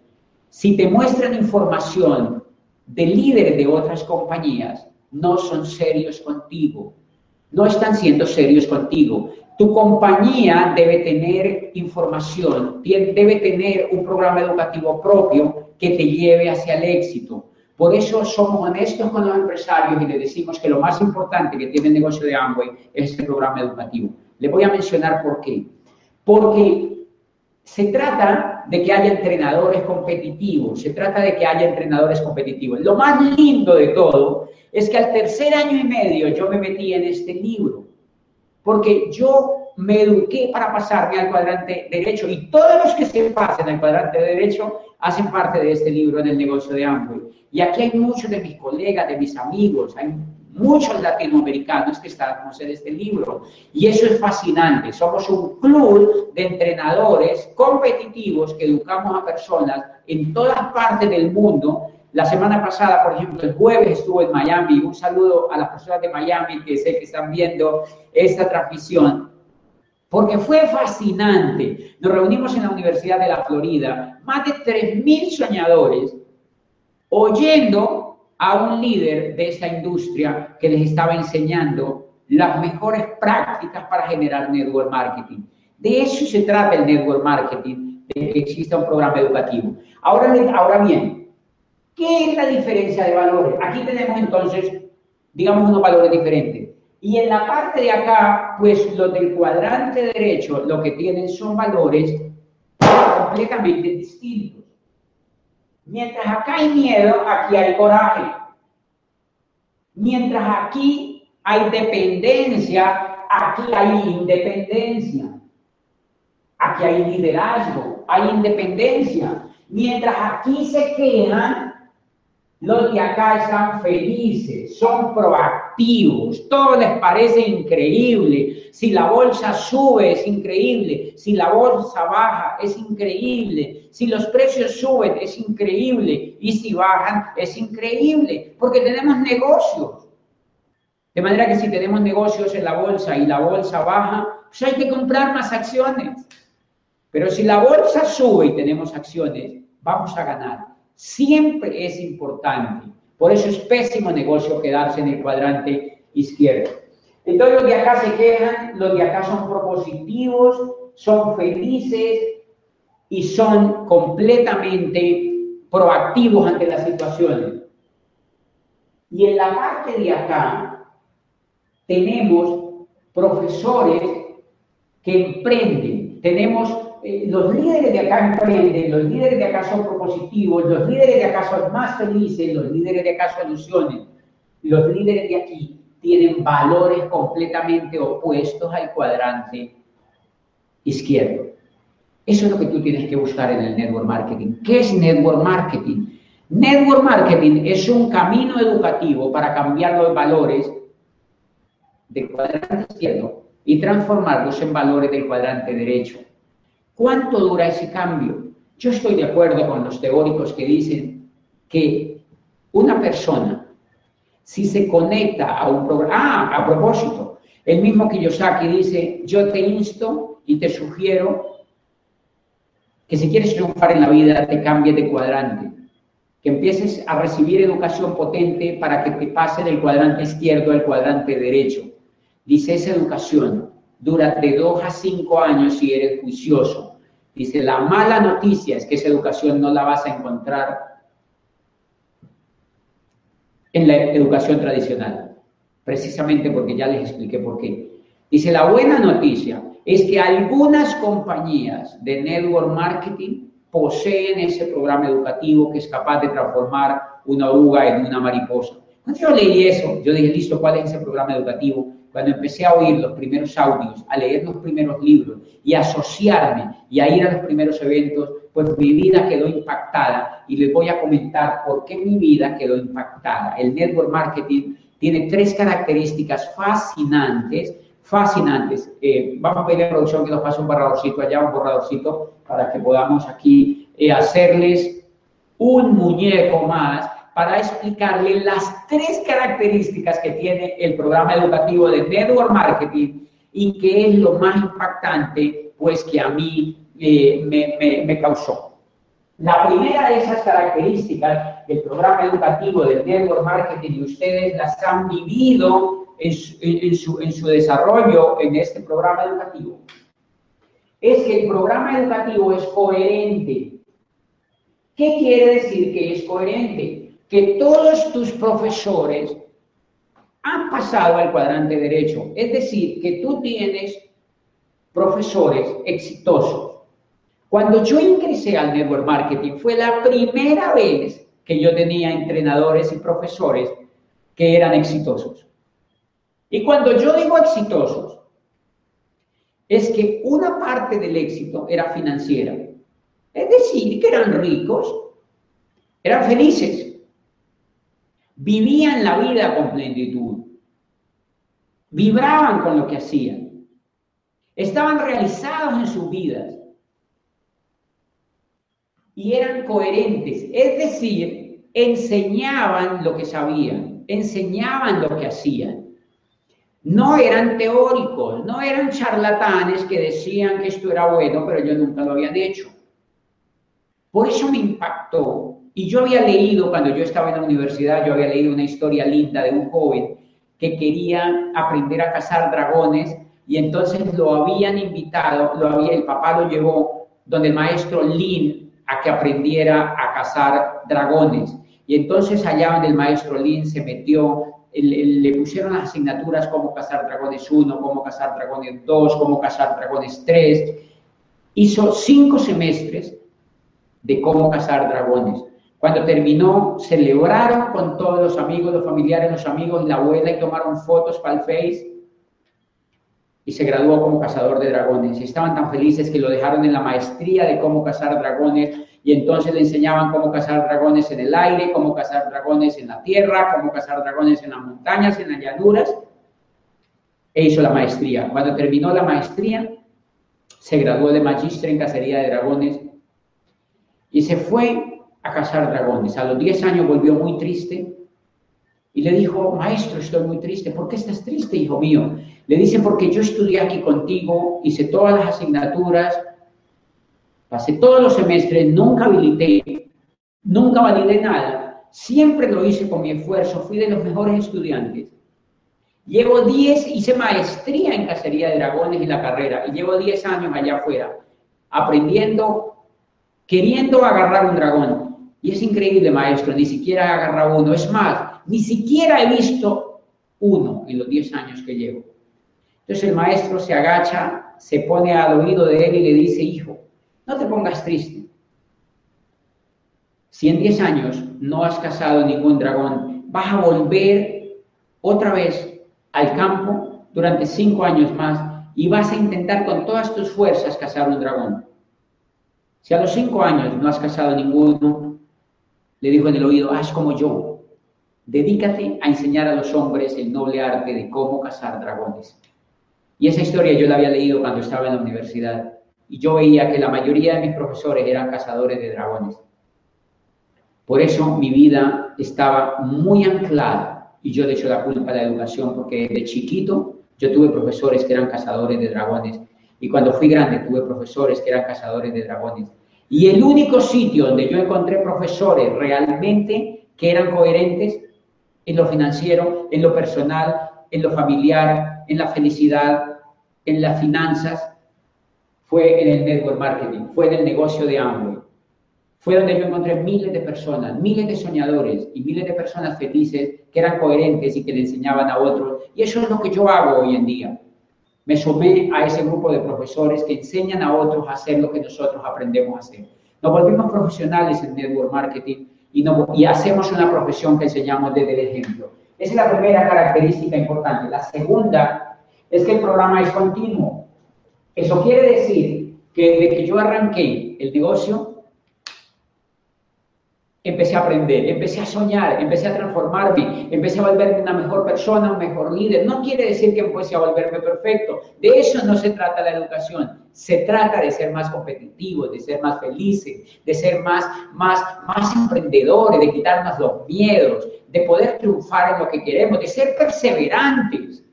Si te muestran información de líderes de otras compañías, no son serios contigo. No están siendo serios contigo. Tu compañía debe tener información, debe tener un programa educativo propio que te lleve hacia el éxito. Por eso somos honestos con los empresarios y les decimos que lo más importante que tiene el negocio de Amway es el programa educativo. Le voy a mencionar por qué. Porque se trata de que haya entrenadores competitivos, se trata de que haya entrenadores competitivos. Lo más lindo de todo es que al tercer año y medio yo me metí en este libro, porque yo me eduqué para pasarme al cuadrante derecho y todos los que se pasen al cuadrante derecho hacen parte de este libro en el negocio de Amway. Y aquí hay muchos de mis colegas, de mis amigos, hay muchos latinoamericanos que estamos en este libro. Y eso es fascinante. Somos un club de entrenadores competitivos que educamos a personas en todas partes del mundo. La semana pasada, por ejemplo, el jueves estuvo en Miami. Un saludo a las personas de Miami que sé que están viendo esta transmisión porque fue fascinante. Nos reunimos en la Universidad de la Florida, más de 3.000 soñadores, oyendo a un líder de esta industria que les estaba enseñando las mejores prácticas para generar network marketing. De eso se trata el network marketing, de que exista un programa educativo. Ahora, ahora bien, ¿qué es la diferencia de valores? Aquí tenemos entonces, digamos, unos valores diferentes. Y en la parte de acá, pues los del cuadrante derecho lo que tienen son valores completamente distintos. Mientras acá hay miedo, aquí hay coraje. Mientras aquí hay dependencia, aquí hay independencia. Aquí hay liderazgo, hay independencia. Mientras aquí se quedan, los de acá están felices, son proactivos, todo les parece increíble. Si la bolsa sube, es increíble. Si la bolsa baja, es increíble. Si los precios suben, es increíble. Y si bajan, es increíble. Porque tenemos negocios. De manera que si tenemos negocios en la bolsa y la bolsa baja, pues hay que comprar más acciones. Pero si la bolsa sube y tenemos acciones, vamos a ganar. Siempre es importante. Por eso es pésimo negocio quedarse en el cuadrante izquierdo. Entonces los de acá se quejan, los de acá son propositivos, son felices y son completamente proactivos ante las situaciones. Y en la parte de acá tenemos profesores que emprenden, tenemos eh, los líderes de acá emprenden, los líderes de acá son propositivos, los líderes de acá son más felices, los líderes de acá solucionen, los líderes de aquí tienen valores completamente opuestos al cuadrante izquierdo. Eso es lo que tú tienes que buscar en el network marketing. ¿Qué es network marketing? Network marketing es un camino educativo para cambiar los valores del cuadrante izquierdo y transformarlos en valores del cuadrante derecho. ¿Cuánto dura ese cambio? Yo estoy de acuerdo con los teóricos que dicen que una persona, si se conecta a un programa, ah, a propósito, el mismo Kiyosaki dice, yo te insto y te sugiero que si quieres triunfar en la vida, te cambies de cuadrante, que empieces a recibir educación potente para que te pase del cuadrante izquierdo al cuadrante derecho. Dice, esa educación dura de dos a cinco años si eres juicioso. Dice, la mala noticia es que esa educación no la vas a encontrar en la educación tradicional, precisamente porque ya les expliqué por qué. Dice, la buena noticia es que algunas compañías de network marketing poseen ese programa educativo que es capaz de transformar una oruga en una mariposa. Cuando yo leí eso, yo dije, listo, ¿cuál es ese programa educativo? Cuando empecé a oír los primeros audios, a leer los primeros libros y a asociarme y a ir a los primeros eventos, pues mi vida quedó impactada y les voy a comentar por qué mi vida quedó impactada. El network marketing tiene tres características fascinantes fascinantes. Eh, vamos a pedir a la producción que nos pase un borradorcito allá, un borradorcito, para que podamos aquí eh, hacerles un muñeco más para explicarles las tres características que tiene el programa educativo de Network Marketing y que es lo más impactante, pues que a mí eh, me, me causó. La primera de esas características del programa educativo del Network Marketing, y ustedes las han vivido en su, en, su, desarrollo en este programa educativo es que el programa educativo es coherente. ¿Qué quiere decir que es coherente? Que todos tus profesores han pasado al cuadrante derecho. Es decir, que tú tienes profesores exitosos. Cuando yo ingresé al network marketing fue la primera vez que yo tenía entrenadores y profesores que eran exitosos. Y cuando yo digo exitosos, es que una parte del éxito era financiera. Es decir, que eran ricos, eran felices, vivían la vida con plenitud, vibraban con lo que hacían, estaban realizados en sus vidas y eran coherentes, es decir, enseñaban lo que sabían, enseñaban lo que hacían. No eran teóricos, no eran charlatanes que decían que esto era bueno, pero yo nunca lo habían hecho. Por eso me impactó. Y yo había leído, cuando yo estaba en la universidad, yo había leído una historia linda de un joven que quería aprender a cazar dragones y entonces lo habían invitado, lo había, el papá lo llevó donde el maestro Lin a que aprendiera a cazar dragones. Y entonces allá donde el maestro Lin se metió le, pusieron las asignaturas como cazar dragones 1, cómo cazar dragones 2, cómo cazar dragones 3. Hizo cinco semestres de cómo cazar dragones. Cuando terminó, celebraron con todos los amigos, los familiares, los amigos la abuela y tomaron fotos para el Face y se graduó como cazador de dragones. Y estaban tan felices que lo dejaron en la maestría de cómo cazar dragones y entonces le enseñaban cómo cazar dragones en el aire, cómo cazar dragones en la tierra, cómo cazar dragones en las montañas, en las llanuras, e hizo la maestría. Cuando terminó la maestría, se graduó de magíster en cacería de dragones y se fue a cazar dragones. A los 10 años volvió muy triste y le dijo, maestro, estoy muy triste. ¿Por qué estás triste, hijo mío? Le dice, porque yo estudié aquí contigo, hice todas las asignaturas, Pasé todos los semestres, nunca habilité nunca validé nada, siempre lo hice con mi esfuerzo, fui de los mejores estudiantes. Llevo 10, hice maestría en cacería de dragones y la carrera, y llevo 10 años allá afuera, aprendiendo, queriendo agarrar un dragón. Y es increíble, maestro, ni siquiera agarra uno. Es más, ni siquiera he visto uno en los 10 años que llevo. Entonces el maestro se agacha, se pone al oído de él y le dice, hijo, no te pongas triste. Si en 10 años no has cazado ningún dragón, vas a volver otra vez al campo durante cinco años más y vas a intentar con todas tus fuerzas cazar un dragón. Si a los cinco años no has cazado ninguno, le dijo en el oído, haz como yo, dedícate a enseñar a los hombres el noble arte de cómo cazar dragones. Y esa historia yo la había leído cuando estaba en la universidad y yo veía que la mayoría de mis profesores eran cazadores de dragones. Por eso mi vida estaba muy anclada y yo le echo la culpa a la educación porque de chiquito yo tuve profesores que eran cazadores de dragones y cuando fui grande tuve profesores que eran cazadores de dragones. Y el único sitio donde yo encontré profesores realmente que eran coherentes en lo financiero, en lo personal, en lo familiar, en la felicidad, en las finanzas, fue en el network marketing, fue en el negocio de Amway. Fue donde yo encontré miles de personas, miles de soñadores y miles de personas felices que eran coherentes y que le enseñaban a otros. Y eso es lo que yo hago hoy en día. Me sumé a ese grupo de profesores que enseñan a otros a hacer lo que nosotros aprendemos a hacer. Nos volvimos profesionales en network marketing y, y hacemos una profesión que enseñamos desde el ejemplo. Esa es la primera característica importante. La segunda es que el programa es continuo. Eso quiere decir que desde que yo arranqué el negocio, empecé a aprender, empecé a soñar, empecé a transformarme, empecé a volverme una mejor persona, un mejor líder. No quiere decir que empecé a volverme perfecto. De eso no se trata la educación. Se trata de ser más competitivos, de ser más felices, de ser más, más, más emprendedores, de quitarnos los miedos, de poder triunfar en lo que queremos, de ser perseverantes,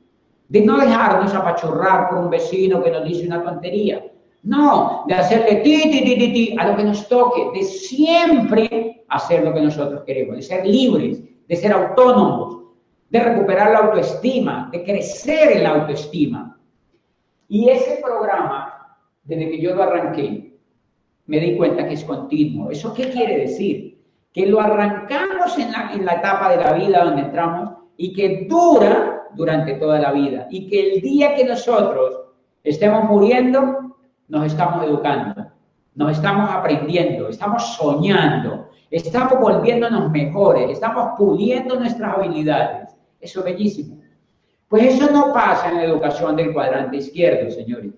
de no dejarnos apachurrar por un vecino que nos dice una tontería. No, de hacerle ti, ti, ti, ti, ti a lo que nos toque, de siempre hacer lo que nosotros queremos, de ser libres, de ser autónomos, de recuperar la autoestima, de crecer en la autoestima. Y ese programa, desde que yo lo arranqué, me di cuenta que es continuo. ¿Eso qué quiere decir? Que lo arrancamos en la, en la etapa de la vida donde entramos y que dura durante toda la vida. Y que el día que nosotros estemos muriendo, nos estamos educando, nos estamos aprendiendo, estamos soñando, estamos volviéndonos mejores, estamos puliendo nuestras habilidades. Eso es bellísimo. Pues eso no pasa en la educación del cuadrante izquierdo, señores.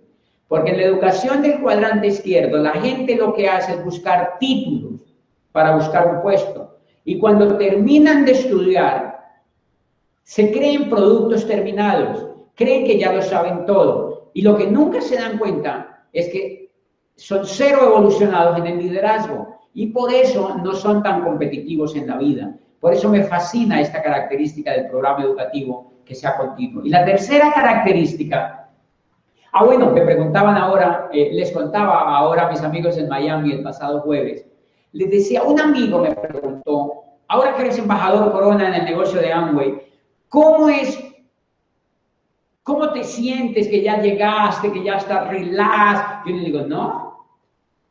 Porque en la educación del cuadrante izquierdo, la gente lo que hace es buscar títulos para buscar un puesto. Y cuando terminan de estudiar, se creen productos terminados, creen que ya lo saben todo. Y lo que nunca se dan cuenta es que son cero evolucionados en el liderazgo y por eso no son tan competitivos en la vida. Por eso me fascina esta característica del programa educativo que sea continuo. Y la tercera característica, ah bueno, me preguntaban ahora, eh, les contaba ahora a mis amigos en Miami el pasado jueves, les decía, un amigo me preguntó, ahora que eres embajador Corona en el negocio de Amway, ¿cómo es ¿Cómo te sientes que ya llegaste, que ya estás relax? Yo le digo, no,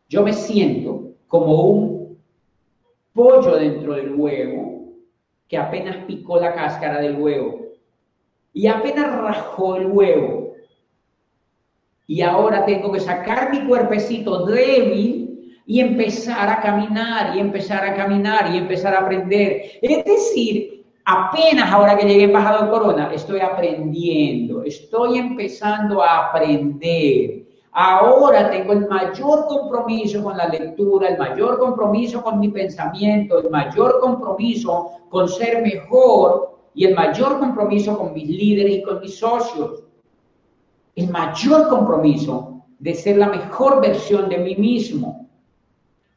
yo me siento como un pollo dentro del huevo que apenas picó la cáscara del huevo y apenas rajó el huevo. Y ahora tengo que sacar mi cuerpecito débil y empezar a caminar y empezar a caminar y empezar a aprender. Es decir, Apenas ahora que llegué embajador Corona, estoy aprendiendo, estoy empezando a aprender. Ahora tengo el mayor compromiso con la lectura, el mayor compromiso con mi pensamiento, el mayor compromiso con ser mejor y el mayor compromiso con mis líderes y con mis socios. El mayor compromiso de ser la mejor versión de mí mismo.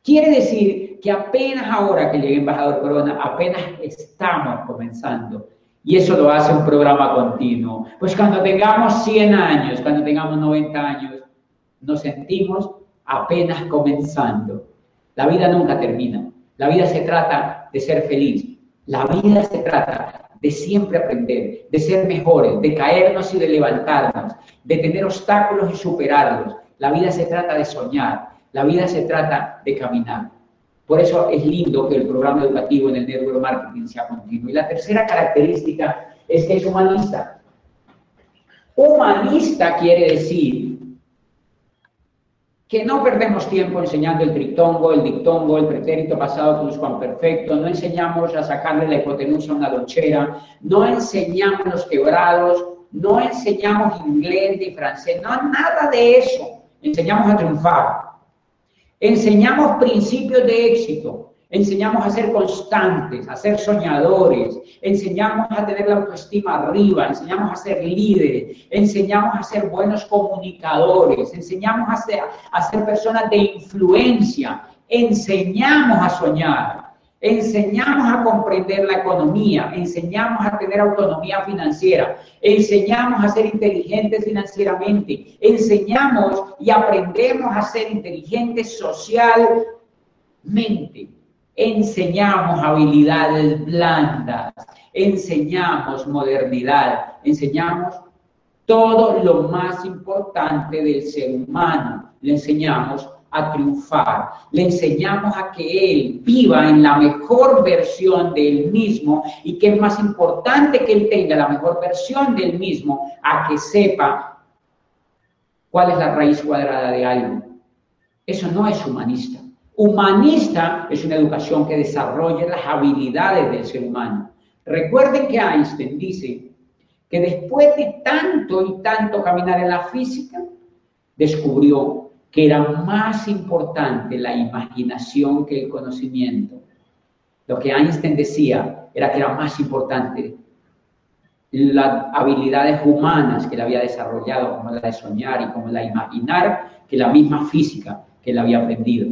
Quiere decir que apenas ahora que llegue Embajador Corona, apenas estamos comenzando. Y eso lo hace un programa continuo. Pues cuando tengamos 100 años, cuando tengamos 90 años, nos sentimos apenas comenzando. La vida nunca termina. La vida se trata de ser feliz. La vida se trata de siempre aprender, de ser mejores, de caernos y de levantarnos, de tener obstáculos y superarlos. La vida se trata de soñar, la vida se trata de caminar. Por eso es lindo que el programa educativo en el network marketing sea continuo. Y la tercera característica es que es humanista. Humanista quiere decir que no perdemos tiempo enseñando el tritongo, el dictongo, el pretérito pasado perfecto, no enseñamos a sacarle la hipotenusa a una lonchera, no enseñamos los quebrados, no enseñamos inglés ni francés, no nada de eso. Enseñamos a triunfar. Enseñamos principios de éxito, enseñamos a ser constantes, a ser soñadores, enseñamos a tener la autoestima arriba, enseñamos a ser líderes, enseñamos a ser buenos comunicadores, enseñamos a ser, personas de influencia, enseñamos a soñar. Enseñamos a comprender la economía, enseñamos a tener autonomía financiera, enseñamos a ser inteligentes financieramente, enseñamos y aprendemos a ser inteligentes socialmente, enseñamos habilidades blandas, enseñamos modernidad, enseñamos todo lo más importante del ser humano, le enseñamos a triunfar, le enseñamos a que él viva en la mejor versión de él mismo y que es más importante que él tenga la mejor versión de él mismo a que sepa cuál es la raíz cuadrada de algo. Eso no es humanista. Humanista es una educación que desarrolla las habilidades del ser humano. Recuerden que Einstein dice que después de tanto y tanto caminar en la física, descubrió que era más importante la imaginación que el conocimiento. Lo que Einstein decía era que era más importante las habilidades humanas que él había desarrollado, como la de soñar y como la de imaginar, que la misma física que él había aprendido.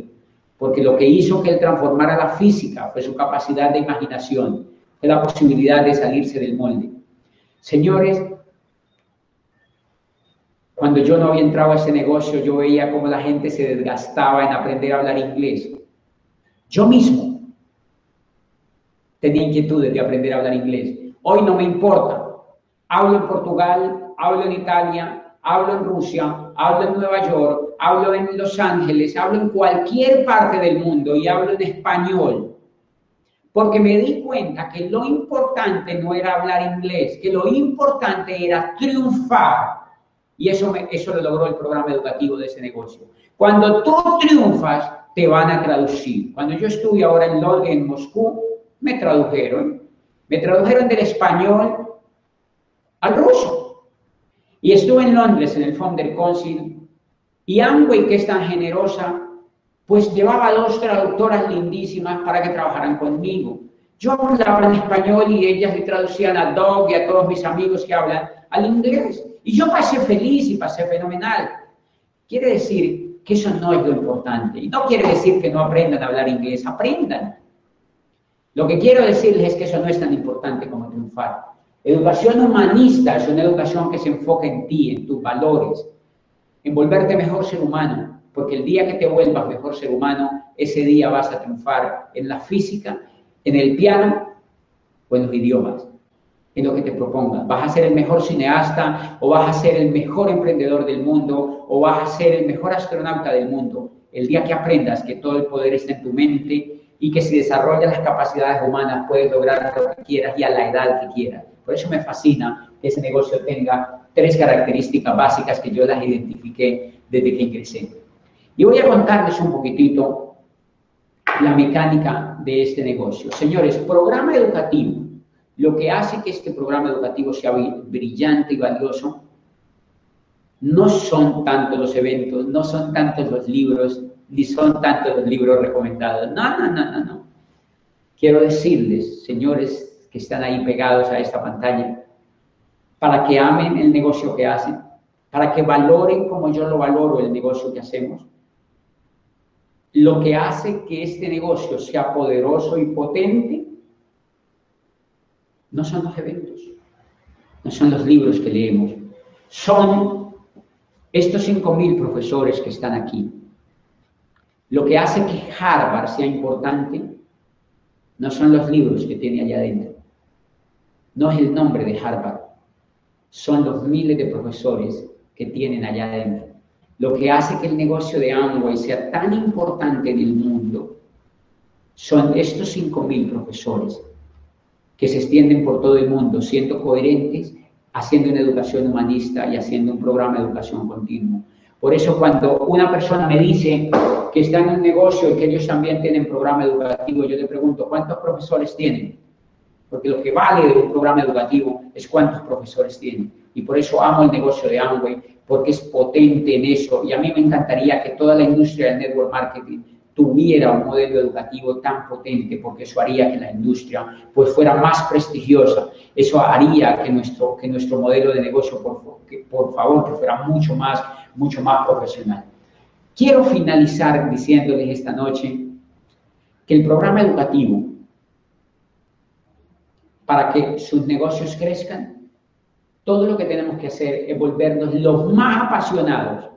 Porque lo que hizo que él transformara la física fue su capacidad de imaginación, fue la posibilidad de salirse del molde. Señores, cuando yo no había entrado a ese negocio, yo veía cómo la gente se desgastaba en aprender a hablar inglés. Yo mismo tenía inquietudes de aprender a hablar inglés. Hoy no me importa. Hablo en Portugal, hablo en Italia, hablo en Rusia, hablo en Nueva York, hablo en Los Ángeles, hablo en cualquier parte del mundo y hablo en español. Porque me di cuenta que lo importante no era hablar inglés, que lo importante era triunfar y eso, eso lo logró el programa educativo de ese negocio. Cuando tú triunfas, te van a traducir. Cuando yo estuve ahora en en Moscú, me tradujeron. Me tradujeron del español al ruso. Y estuve en Londres, en el Founder Council, y Amway, que es tan generosa, pues llevaba dos traductoras lindísimas para que trabajaran conmigo. Yo hablaba en español y ellas le traducían a Doug y a todos mis amigos que hablan al inglés. Y yo pasé feliz y pasé fenomenal. Quiere decir que eso no es lo importante. Y no quiere decir que no aprendan a hablar inglés, aprendan. Lo que quiero decirles es que eso no es tan importante como triunfar. Educación humanista es una educación que se enfoca en ti, en tus valores, en volverte mejor ser humano, porque el día que te vuelvas mejor ser humano, ese día vas a triunfar en la física, en el piano o en los idiomas en lo que te propongas. Vas a ser el mejor cineasta o vas a ser el mejor emprendedor del mundo o vas a ser el mejor astronauta del mundo. El día que aprendas que todo el poder está en tu mente y que si desarrollas las capacidades humanas puedes lograr lo que quieras y a la edad que quieras. Por eso me fascina que ese negocio tenga tres características básicas que yo las identifiqué desde que ingresé. Y voy a contarles un poquitito la mecánica de este negocio. Señores, programa educativo lo que hace que este programa educativo sea brillante y valioso no son tantos los eventos, no son tantos los libros, ni son tantos los libros recomendados. No, no, no, no, no. Quiero decirles, señores que están ahí pegados a esta pantalla, para que amen el negocio que hacen, para que valoren como yo lo valoro el negocio que hacemos. Lo que hace que este negocio sea poderoso y potente no son los eventos, no son los libros que leemos, son estos 5.000 profesores que están aquí. Lo que hace que Harvard sea importante no son los libros que tiene allá adentro, no es el nombre de Harvard, son los miles de profesores que tienen allá adentro. Lo que hace que el negocio de Amway sea tan importante en el mundo son estos 5.000 profesores que se extienden por todo el mundo, siendo coherentes, haciendo una educación humanista y haciendo un programa de educación continua. Por eso cuando una persona me dice que está en un negocio y que ellos también tienen programa educativo, yo le pregunto, ¿cuántos profesores tienen? Porque lo que vale de un programa educativo es cuántos profesores tienen. Y por eso amo el negocio de Amway, porque es potente en eso. Y a mí me encantaría que toda la industria del network marketing tuviera un modelo educativo tan potente, porque eso haría que la industria pues, fuera más prestigiosa. Eso haría que nuestro, que nuestro modelo de negocio, por, que, por favor, que fuera mucho más, mucho más profesional. Quiero finalizar diciéndoles esta noche que el programa educativo, para que sus negocios crezcan, todo lo que tenemos que hacer es volvernos los más apasionados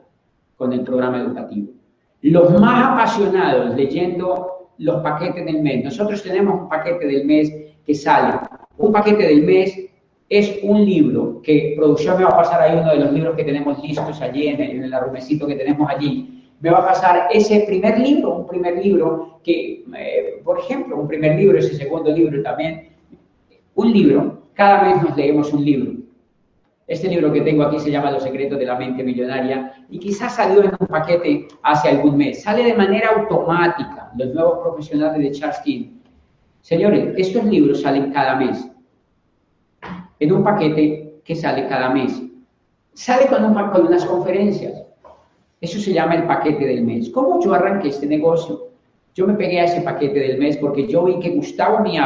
con el programa educativo los más apasionados leyendo los paquetes del mes. Nosotros tenemos un paquete del mes que sale. Un paquete del mes es un libro que producción me va a pasar ahí uno de los libros que tenemos listos allí en el, en arrumecito que tenemos allí. Me va a pasar ese primer libro, un primer libro que, eh, por ejemplo, un primer libro, ese segundo libro también. Un libro, cada vez nos leemos un libro. Este libro que tengo aquí se llama Los secretos de la mente millonaria y quizás salió en un paquete hace algún mes. Sale de manera automática los nuevos profesionales de Charles King. Señores, estos libros salen cada mes en un paquete que sale cada mes. Sale con, un, con unas conferencias. Eso se llama el paquete del mes. ¿Cómo yo arranqué este negocio? Yo me pegué a ese paquete del mes porque yo vi que Gustavo Mi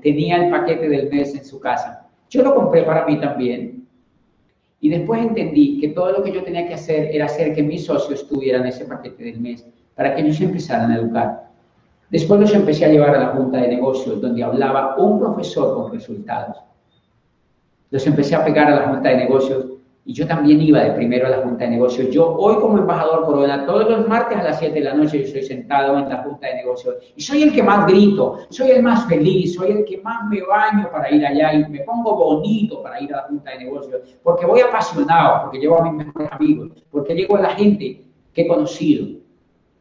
tenía el paquete del mes en su casa. Yo lo compré para mí también y después entendí que todo lo que yo tenía que hacer era hacer que mis socios tuvieran ese paquete del mes para que ellos empezaran a educar. Después los empecé a llevar a la junta de negocios donde hablaba un profesor con resultados. Los empecé a pegar a la junta de negocios y yo también iba de primero a la Junta de Negocios. Yo hoy como embajador Corona, todos los martes a las 7 de la noche yo estoy sentado en la Junta de Negocios y soy el que más grito, soy el más feliz, soy el que más me baño para ir allá y me pongo bonito para ir a la Junta de Negocios, porque voy apasionado, porque llevo a mis mejores amigos, porque llevo a la gente que he conocido.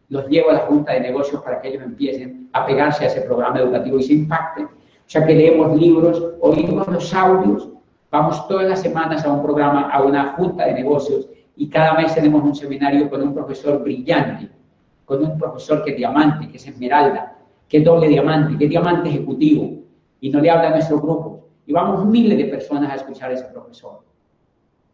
Los llevo a la Junta de Negocios para que ellos empiecen a pegarse a ese programa educativo y se impacten. O sea que leemos libros, oímos los audios, Vamos todas las semanas a un programa, a una junta de negocios y cada mes tenemos un seminario con un profesor brillante, con un profesor que es diamante, que es esmeralda, que es doble diamante, que es diamante ejecutivo y no le habla a nuestro grupo. Y vamos miles de personas a escuchar a ese profesor.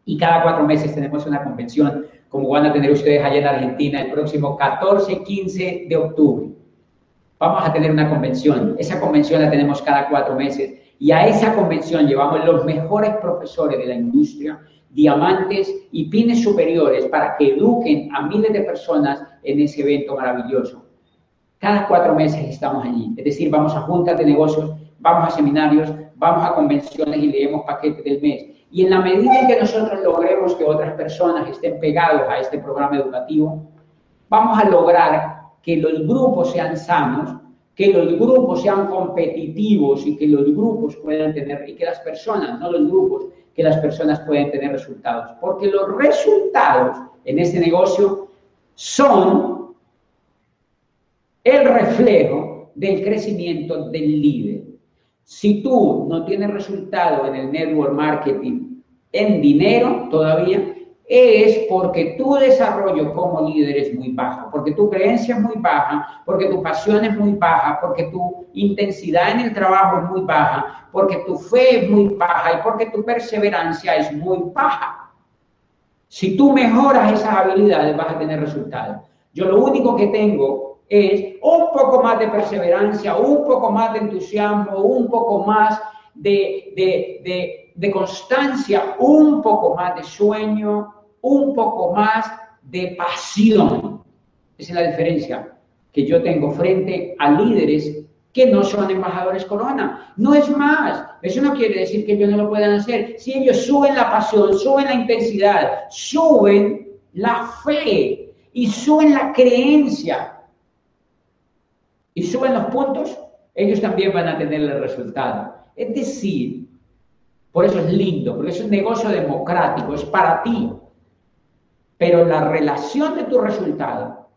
Y cada cuatro meses tenemos una convención, como van a tener ustedes allá en Argentina el próximo 14 y 15 de octubre. Vamos a tener una convención. Esa convención la tenemos cada cuatro meses y a esa convención llevamos los mejores profesores de la industria, diamantes y pines superiores para que eduquen a miles de personas en ese evento maravilloso. Cada cuatro meses estamos allí, es decir, vamos a juntas de negocios, vamos a seminarios, vamos a convenciones y leemos paquetes del mes. Y en la medida en que nosotros logremos que otras personas estén pegados a este programa educativo, vamos a lograr que los grupos sean sanos, que los grupos sean competitivos y que los grupos puedan tener, y que las personas, no los grupos, que las personas puedan tener resultados. Porque los resultados en este negocio son el reflejo del crecimiento del líder. Si tú no tienes resultado en el network marketing en dinero todavía, es porque tu desarrollo como líder es muy bajo, porque tu creencia es muy baja, porque tu pasión es muy baja, porque tu intensidad en el trabajo es muy baja, porque tu fe es muy baja y porque tu perseverancia es muy baja. Si tú mejoras esas habilidades vas a tener resultados. Yo lo único que tengo es un poco más de perseverancia, un poco más de entusiasmo, un poco más de, de, de constancia, un poco más de sueño, un poco más de pasión. Esa es la diferencia que yo tengo frente a líderes que no son embajadores corona. No es más. Eso no quiere decir que ellos no lo puedan hacer. Si ellos suben la pasión, suben la intensidad, suben la fe y suben la creencia y suben los puntos, ellos también van a tener el resultado. Es decir, por eso es lindo, porque es un negocio democrático, es para ti. Pero la relación de tu resultado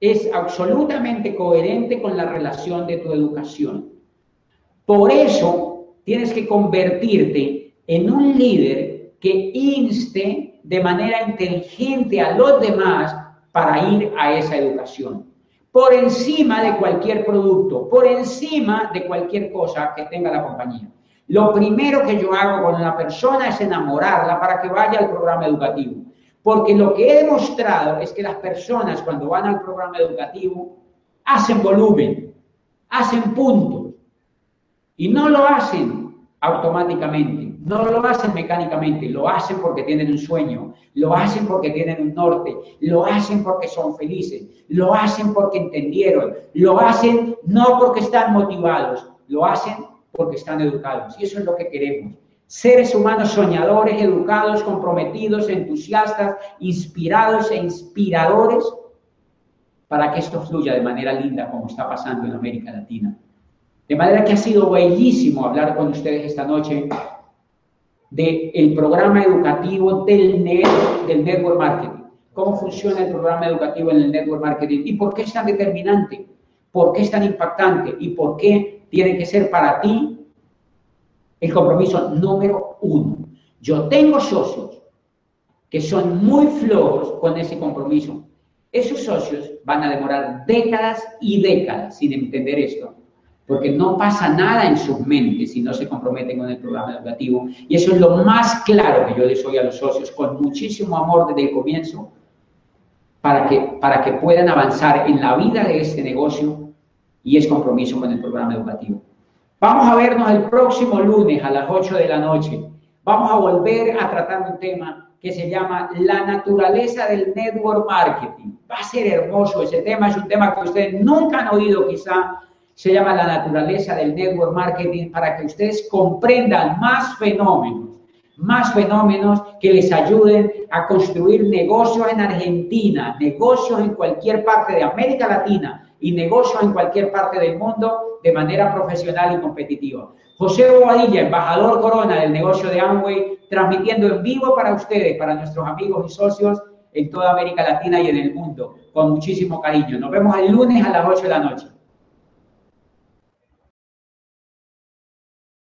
es absolutamente coherente con la relación de tu educación. Por eso tienes que convertirte en un líder que inste de manera inteligente a los demás para ir a esa educación. Por encima de cualquier producto, por encima de cualquier cosa que tenga la compañía. Lo primero que yo hago con una persona es enamorarla para que vaya al programa educativo. Porque lo que he demostrado es que las personas cuando van al programa educativo hacen volumen, hacen puntos. Y no lo hacen automáticamente, no lo hacen mecánicamente, lo hacen porque tienen un sueño, lo hacen porque tienen un norte, lo hacen porque son felices, lo hacen porque entendieron, lo hacen no porque están motivados, lo hacen porque están educados. Y eso es lo que queremos. Seres humanos soñadores, educados, comprometidos, entusiastas, inspirados e inspiradores para que esto fluya de manera linda como está pasando en América Latina. De manera que ha sido bellísimo hablar con ustedes esta noche del el programa educativo del, del Network Marketing. Cómo funciona el programa educativo en el Network Marketing y por qué es tan determinante, por qué es tan impactante y por qué tiene que ser para ti el compromiso número uno. Yo tengo socios que son muy flojos con ese compromiso. Esos socios van a demorar décadas y décadas sin entender esto porque no pasa nada en sus mentes si no se comprometen con el programa educativo. Y eso es lo más claro que yo les doy a los socios, con muchísimo amor desde el comienzo, para que, para que puedan avanzar en la vida de este negocio y es compromiso con el programa educativo. Vamos a vernos el próximo lunes a las 8 de la noche. Vamos a volver a tratar un tema que se llama la naturaleza del network marketing. Va a ser hermoso ese tema, es un tema que ustedes nunca han oído quizá se llama La naturaleza del network marketing para que ustedes comprendan más fenómenos, más fenómenos que les ayuden a construir negocios en Argentina, negocios en cualquier parte de América Latina y negocios en cualquier parte del mundo de manera profesional y competitiva. José Bobadilla, embajador Corona del negocio de Amway, transmitiendo en vivo para ustedes, para nuestros amigos y socios en toda América Latina y en el mundo, con muchísimo cariño. Nos vemos el lunes a las 8 de la noche.